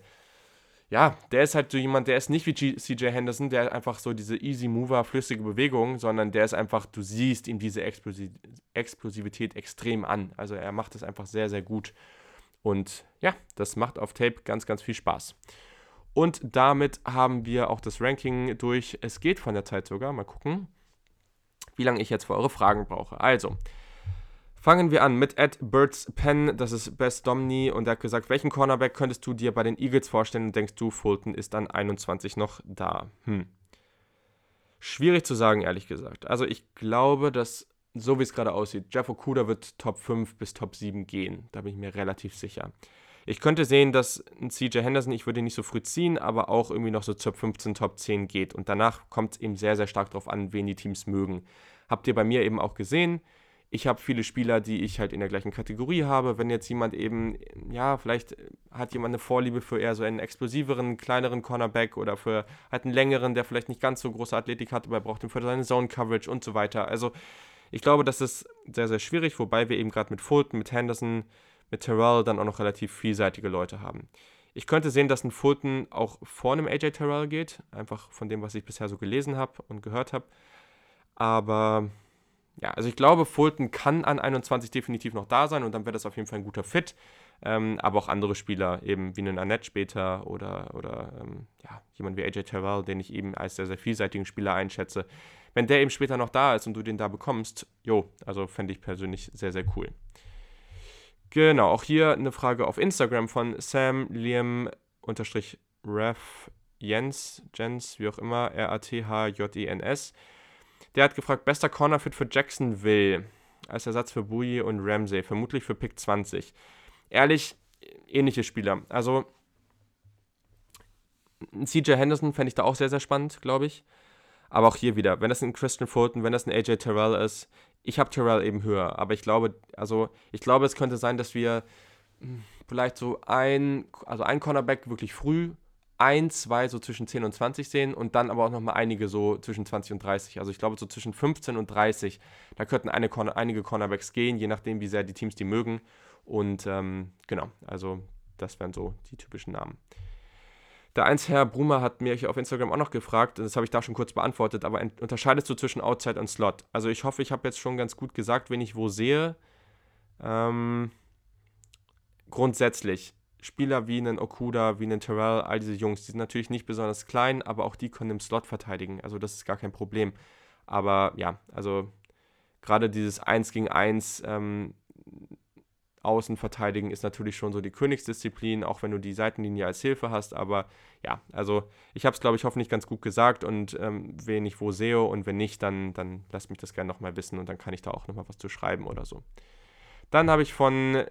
ja, der ist halt so jemand, der ist nicht wie CJ Henderson, der einfach so diese easy mover, flüssige Bewegung, sondern der ist einfach, du siehst ihm diese Explosivität extrem an. Also er macht es einfach sehr, sehr gut. Und ja, das macht auf Tape ganz, ganz viel Spaß. Und damit haben wir auch das Ranking durch. Es geht von der Zeit sogar. Mal gucken, wie lange ich jetzt für eure Fragen brauche. Also, fangen wir an mit Ed Birds Pen. Das ist Best Domini. Und er hat gesagt, welchen Cornerback könntest du dir bei den Eagles vorstellen? Und denkst du, Fulton ist dann 21 noch da? Hm. Schwierig zu sagen, ehrlich gesagt. Also, ich glaube, dass so wie es gerade aussieht, Jeff Okuda wird Top 5 bis Top 7 gehen. Da bin ich mir relativ sicher. Ich könnte sehen, dass ein CJ Henderson, ich würde ihn nicht so früh ziehen, aber auch irgendwie noch so Top 15, Top 10 geht. Und danach kommt es eben sehr, sehr stark darauf an, wen die Teams mögen. Habt ihr bei mir eben auch gesehen. Ich habe viele Spieler, die ich halt in der gleichen Kategorie habe. Wenn jetzt jemand eben, ja, vielleicht hat jemand eine Vorliebe für eher so einen explosiveren, kleineren Cornerback oder für halt einen längeren, der vielleicht nicht ganz so große Athletik hat, aber er braucht ihn für seine Zone Coverage und so weiter. Also ich glaube, das ist sehr, sehr schwierig, wobei wir eben gerade mit Fulton, mit Henderson, mit Terrell dann auch noch relativ vielseitige Leute haben. Ich könnte sehen, dass ein Fulton auch vor einem AJ Terrell geht, einfach von dem, was ich bisher so gelesen habe und gehört habe. Aber ja, also ich glaube, Fulton kann an 21 definitiv noch da sein und dann wäre das auf jeden Fall ein guter Fit. Ähm, aber auch andere Spieler, eben wie einen Annette später oder, oder ähm, ja, jemand wie AJ Terrell, den ich eben als sehr, sehr vielseitigen Spieler einschätze, wenn der eben später noch da ist und du den da bekommst, jo, also fände ich persönlich sehr, sehr cool. Genau, auch hier eine Frage auf Instagram von Sam Liam unterstrich Ref Jens, Jens, wie auch immer, R-A-T-H-J-E-N-S. Der hat gefragt, bester Cornerfit für Jacksonville als Ersatz für Bowie und Ramsey, vermutlich für Pick 20. Ehrlich, ähnliche Spieler. Also, CJ Henderson fände ich da auch sehr, sehr spannend, glaube ich. Aber auch hier wieder, wenn das ein Christian Fulton, wenn das ein AJ Terrell ist, ich habe Terrell eben höher. Aber ich glaube, also ich glaube, es könnte sein, dass wir hm, vielleicht so ein, also ein Cornerback wirklich früh ein, zwei so zwischen 10 und 20 sehen und dann aber auch nochmal einige so zwischen 20 und 30. Also ich glaube so zwischen 15 und 30, da könnten eine, einige Cornerbacks gehen, je nachdem, wie sehr die Teams die mögen. Und ähm, genau, also das wären so die typischen Namen. Der eins Herr Brumer hat mir auf Instagram auch noch gefragt, das habe ich da schon kurz beantwortet, aber unterscheidest du zwischen Outside und Slot? Also ich hoffe, ich habe jetzt schon ganz gut gesagt, wen ich wo sehe. Ähm, grundsätzlich, Spieler wie einen Okuda, wie einen Terrell, all diese Jungs, die sind natürlich nicht besonders klein, aber auch die können im Slot verteidigen. Also das ist gar kein Problem. Aber ja, also gerade dieses 1 gegen 1 ähm, Außen verteidigen ist natürlich schon so die Königsdisziplin, auch wenn du die Seitenlinie als Hilfe hast. Aber ja, also ich habe es, glaube ich, hoffentlich ganz gut gesagt und ähm, wen ich wo sehe und wenn nicht, dann, dann lasst mich das gerne nochmal wissen und dann kann ich da auch nochmal was zu schreiben oder so. Dann habe ich von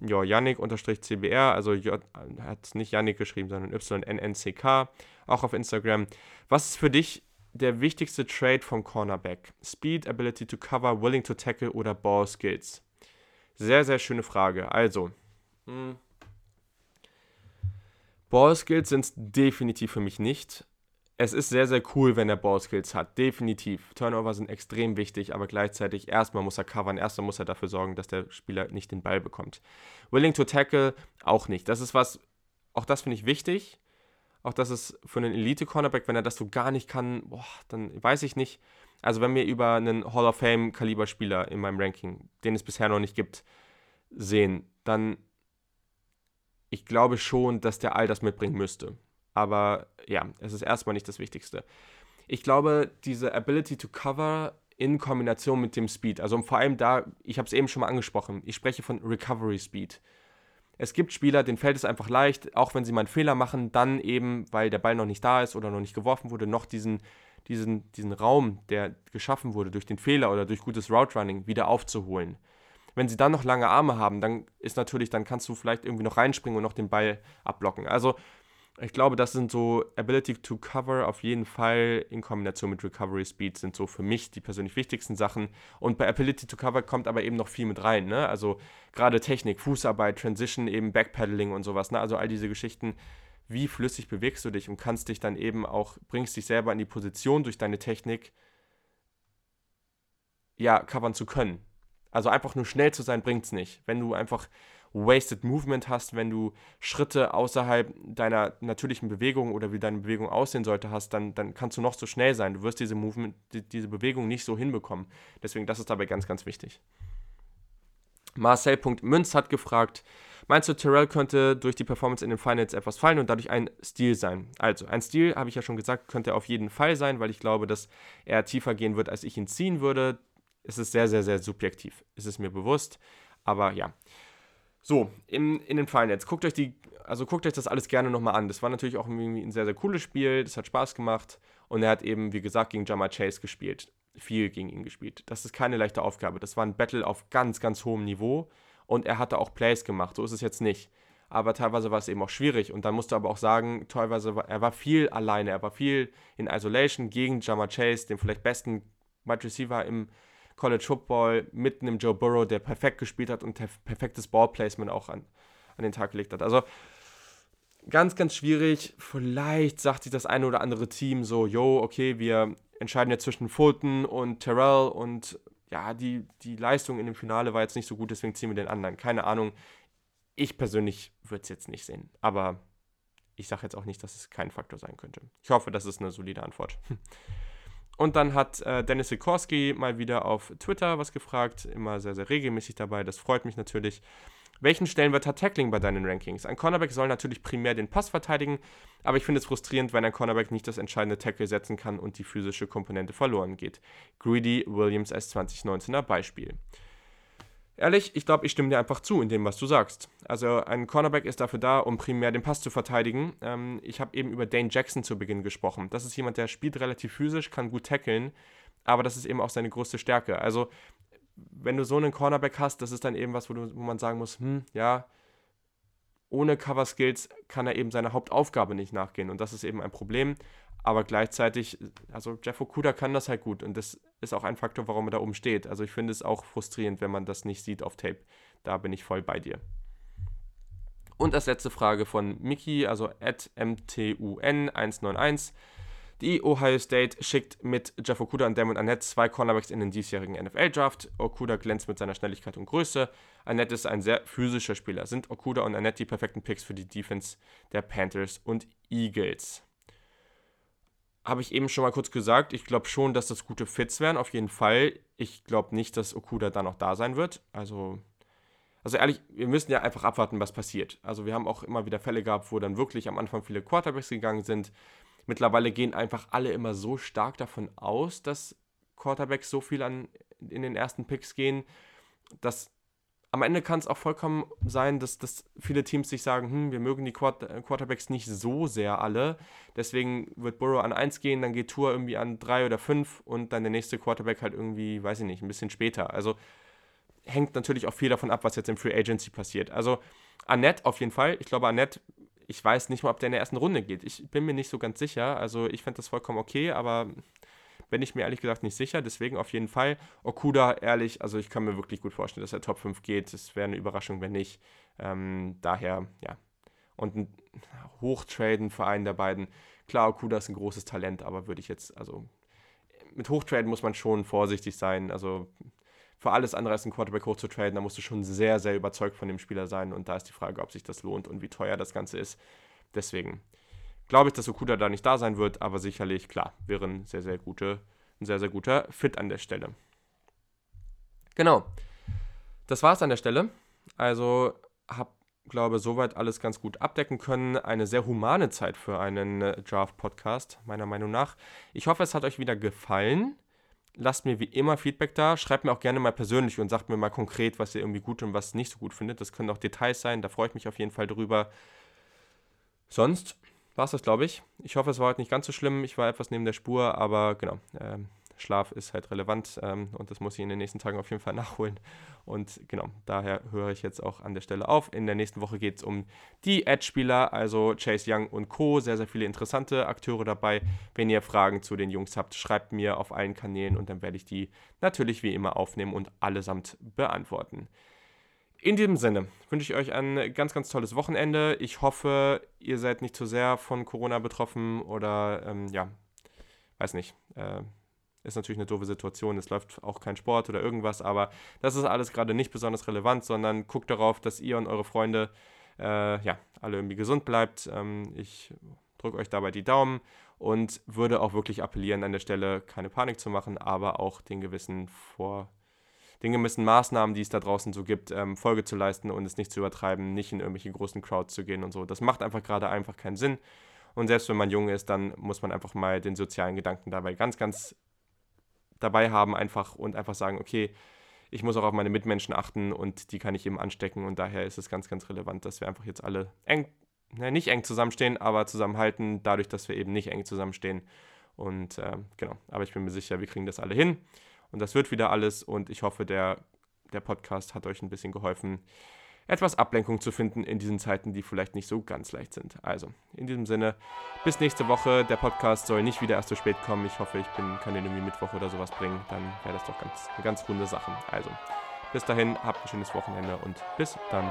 ja, Yannick-CBR, also J, hat nicht Yannick geschrieben, sondern YNNCK, auch auf Instagram. Was ist für dich der wichtigste Trade vom Cornerback? Speed, Ability to cover, willing to tackle oder Ball Skills? Sehr, sehr schöne Frage. Also, hm. Ball Skills sind es definitiv für mich nicht. Es ist sehr, sehr cool, wenn er Ball Skills hat. Definitiv. Turnover sind extrem wichtig, aber gleichzeitig erstmal muss er covern, erstmal muss er dafür sorgen, dass der Spieler nicht den Ball bekommt. Willing to tackle auch nicht. Das ist was, auch das finde ich wichtig. Auch das ist für einen Elite-Cornerback, wenn er das so gar nicht kann, boah, dann weiß ich nicht. Also wenn wir über einen Hall of Fame-Kaliber-Spieler in meinem Ranking, den es bisher noch nicht gibt, sehen, dann ich glaube schon, dass der all das mitbringen müsste. Aber ja, es ist erstmal nicht das Wichtigste. Ich glaube, diese Ability to cover in Kombination mit dem Speed, also vor allem da, ich habe es eben schon mal angesprochen, ich spreche von Recovery Speed. Es gibt Spieler, denen fällt es einfach leicht, auch wenn sie mal einen Fehler machen, dann eben, weil der Ball noch nicht da ist oder noch nicht geworfen wurde, noch diesen diesen, diesen Raum, der geschaffen wurde durch den Fehler oder durch gutes Route Running, wieder aufzuholen. Wenn sie dann noch lange Arme haben, dann ist natürlich, dann kannst du vielleicht irgendwie noch reinspringen und noch den Ball abblocken. Also ich glaube, das sind so Ability to Cover auf jeden Fall in Kombination mit Recovery Speed sind so für mich die persönlich wichtigsten Sachen. Und bei Ability to Cover kommt aber eben noch viel mit rein. Ne? Also gerade Technik, Fußarbeit, Transition, eben Backpedaling und sowas. Ne? Also all diese Geschichten wie flüssig bewegst du dich und kannst dich dann eben auch, bringst dich selber in die Position durch deine Technik, ja, covern zu können. Also einfach nur schnell zu sein, bringt es nicht. Wenn du einfach Wasted Movement hast, wenn du Schritte außerhalb deiner natürlichen Bewegung oder wie deine Bewegung aussehen sollte hast, dann, dann kannst du noch so schnell sein. Du wirst diese Movement, die, diese Bewegung nicht so hinbekommen. Deswegen, das ist dabei ganz, ganz wichtig. Marcel.münz hat gefragt, Meinst du, Terrell könnte durch die Performance in den Finals etwas fallen und dadurch ein Stil sein? Also, ein Stil, habe ich ja schon gesagt, könnte auf jeden Fall sein, weil ich glaube, dass er tiefer gehen wird, als ich ihn ziehen würde. Es ist sehr, sehr, sehr subjektiv. Ist es mir bewusst. Aber ja. So, in, in den Finals. Guckt euch die, also guckt euch das alles gerne nochmal an. Das war natürlich auch irgendwie ein sehr, sehr cooles Spiel. Das hat Spaß gemacht. Und er hat eben, wie gesagt, gegen Jama Chase gespielt. Viel gegen ihn gespielt. Das ist keine leichte Aufgabe. Das war ein Battle auf ganz, ganz hohem Niveau und er hatte auch Plays gemacht. So ist es jetzt nicht. Aber teilweise war es eben auch schwierig und dann musst du aber auch sagen, teilweise war, er war viel alleine, er war viel in Isolation gegen Jama Chase, den vielleicht besten Wide Receiver im College Football, mit einem Joe Burrow, der perfekt gespielt hat und perfektes Ballplacement auch an, an den Tag gelegt hat. Also ganz, ganz schwierig. Vielleicht sagt sich das eine oder andere Team so, yo, okay, wir entscheiden jetzt zwischen Fulton und Terrell und ja, die, die Leistung in dem Finale war jetzt nicht so gut, deswegen ziehen wir den anderen. Keine Ahnung. Ich persönlich würde es jetzt nicht sehen. Aber ich sage jetzt auch nicht, dass es kein Faktor sein könnte. Ich hoffe, das ist eine solide Antwort. Und dann hat äh, Dennis Sikorski mal wieder auf Twitter was gefragt, immer sehr, sehr regelmäßig dabei. Das freut mich natürlich. Welchen Stellenwert hat Tackling bei deinen Rankings? Ein Cornerback soll natürlich primär den Pass verteidigen, aber ich finde es frustrierend, wenn ein Cornerback nicht das entscheidende Tackle setzen kann und die physische Komponente verloren geht. Greedy Williams als 2019er Beispiel. Ehrlich, ich glaube, ich stimme dir einfach zu in dem, was du sagst. Also ein Cornerback ist dafür da, um primär den Pass zu verteidigen. Ähm, ich habe eben über Dane Jackson zu Beginn gesprochen. Das ist jemand, der spielt relativ physisch, kann gut tackeln, aber das ist eben auch seine größte Stärke. Also wenn du so einen Cornerback hast, das ist dann eben was, wo, du, wo man sagen muss, hm, ja, ohne Cover Skills kann er eben seiner Hauptaufgabe nicht nachgehen und das ist eben ein Problem. Aber gleichzeitig, also Jeff Okuda kann das halt gut und das ist auch ein Faktor, warum er da oben steht. Also ich finde es auch frustrierend, wenn man das nicht sieht auf Tape. Da bin ich voll bei dir. Und als letzte Frage von Miki, also at MTUN191. Die Ohio State schickt mit Jeff Okuda und Damon Annette zwei Cornerbacks in den diesjährigen NFL-Draft. Okuda glänzt mit seiner Schnelligkeit und Größe. Annette ist ein sehr physischer Spieler. Sind Okuda und Annette die perfekten Picks für die Defense der Panthers und Eagles? Habe ich eben schon mal kurz gesagt. Ich glaube schon, dass das gute Fits wären, auf jeden Fall. Ich glaube nicht, dass Okuda da noch da sein wird. Also also ehrlich, wir müssen ja einfach abwarten, was passiert. Also wir haben auch immer wieder Fälle gehabt, wo dann wirklich am Anfang viele Quarterbacks gegangen sind. Mittlerweile gehen einfach alle immer so stark davon aus, dass Quarterbacks so viel an, in den ersten Picks gehen, dass am Ende kann es auch vollkommen sein, dass, dass viele Teams sich sagen, hm, wir mögen die Quarterbacks nicht so sehr alle. Deswegen wird Burrow an 1 gehen, dann geht Tour irgendwie an 3 oder 5 und dann der nächste Quarterback halt irgendwie, weiß ich nicht, ein bisschen später. Also hängt natürlich auch viel davon ab, was jetzt im Free Agency passiert. Also Annette auf jeden Fall. Ich glaube, Annette ich weiß nicht mal, ob der in der ersten Runde geht. Ich bin mir nicht so ganz sicher. Also ich fände das vollkommen okay, aber bin ich mir ehrlich gesagt nicht sicher. Deswegen auf jeden Fall. Okuda, ehrlich, also ich kann mir wirklich gut vorstellen, dass er Top 5 geht. Es wäre eine Überraschung, wenn nicht. Ähm, daher, ja. Und ein Hochtraden für einen der beiden. Klar, Okuda ist ein großes Talent, aber würde ich jetzt, also mit Hochtraden muss man schon vorsichtig sein. Also für alles andere als einen Quarterback hoch zu traden, da musst du schon sehr, sehr überzeugt von dem Spieler sein. Und da ist die Frage, ob sich das lohnt und wie teuer das Ganze ist. Deswegen glaube ich, dass Okuda da nicht da sein wird, aber sicherlich, klar, wäre ein sehr, sehr, gute, ein sehr, sehr guter Fit an der Stelle. Genau. Das war es an der Stelle. Also habe, glaube soweit alles ganz gut abdecken können. Eine sehr humane Zeit für einen äh, Draft-Podcast, meiner Meinung nach. Ich hoffe, es hat euch wieder gefallen lasst mir wie immer Feedback da. Schreibt mir auch gerne mal persönlich und sagt mir mal konkret, was ihr irgendwie gut und was nicht so gut findet. Das können auch Details sein, da freue ich mich auf jeden Fall drüber. Sonst war es das, glaube ich. Ich hoffe, es war heute nicht ganz so schlimm. Ich war etwas neben der Spur, aber genau. Ähm, Schlaf ist halt relevant ähm, und das muss ich in den nächsten Tagen auf jeden Fall nachholen. Und genau, daher höre ich jetzt auch an der Stelle auf. In der nächsten Woche geht es um die Edge-Spieler, also Chase Young und Co. Sehr, sehr viele interessante Akteure dabei. Wenn ihr Fragen zu den Jungs habt, schreibt mir auf allen Kanälen und dann werde ich die natürlich wie immer aufnehmen und allesamt beantworten. In diesem Sinne wünsche ich euch ein ganz, ganz tolles Wochenende. Ich hoffe, ihr seid nicht zu sehr von Corona betroffen oder ähm, ja, weiß nicht. Äh, ist natürlich eine doofe Situation. Es läuft auch kein Sport oder irgendwas, aber das ist alles gerade nicht besonders relevant, sondern guckt darauf, dass ihr und eure Freunde äh, ja, alle irgendwie gesund bleibt. Ähm, ich drücke euch dabei die Daumen und würde auch wirklich appellieren, an der Stelle keine Panik zu machen, aber auch den gewissen Vor den gewissen Maßnahmen, die es da draußen so gibt, ähm, Folge zu leisten und es nicht zu übertreiben, nicht in irgendwelche großen Crowds zu gehen und so. Das macht einfach gerade einfach keinen Sinn. Und selbst wenn man jung ist, dann muss man einfach mal den sozialen Gedanken dabei ganz, ganz dabei haben einfach und einfach sagen, okay, ich muss auch auf meine Mitmenschen achten und die kann ich eben anstecken. Und daher ist es ganz, ganz relevant, dass wir einfach jetzt alle eng, ne, nicht eng zusammenstehen, aber zusammenhalten, dadurch, dass wir eben nicht eng zusammenstehen. Und äh, genau, aber ich bin mir sicher, wir kriegen das alle hin. Und das wird wieder alles. Und ich hoffe, der, der Podcast hat euch ein bisschen geholfen, etwas Ablenkung zu finden in diesen Zeiten, die vielleicht nicht so ganz leicht sind. Also, in diesem Sinne, bis nächste Woche. Der Podcast soll nicht wieder erst zu spät kommen. Ich hoffe, ich bin, kann den irgendwie Mittwoch oder sowas bringen. Dann wäre das doch ganz, eine ganz runde Sache. Also, bis dahin, habt ein schönes Wochenende und bis dann.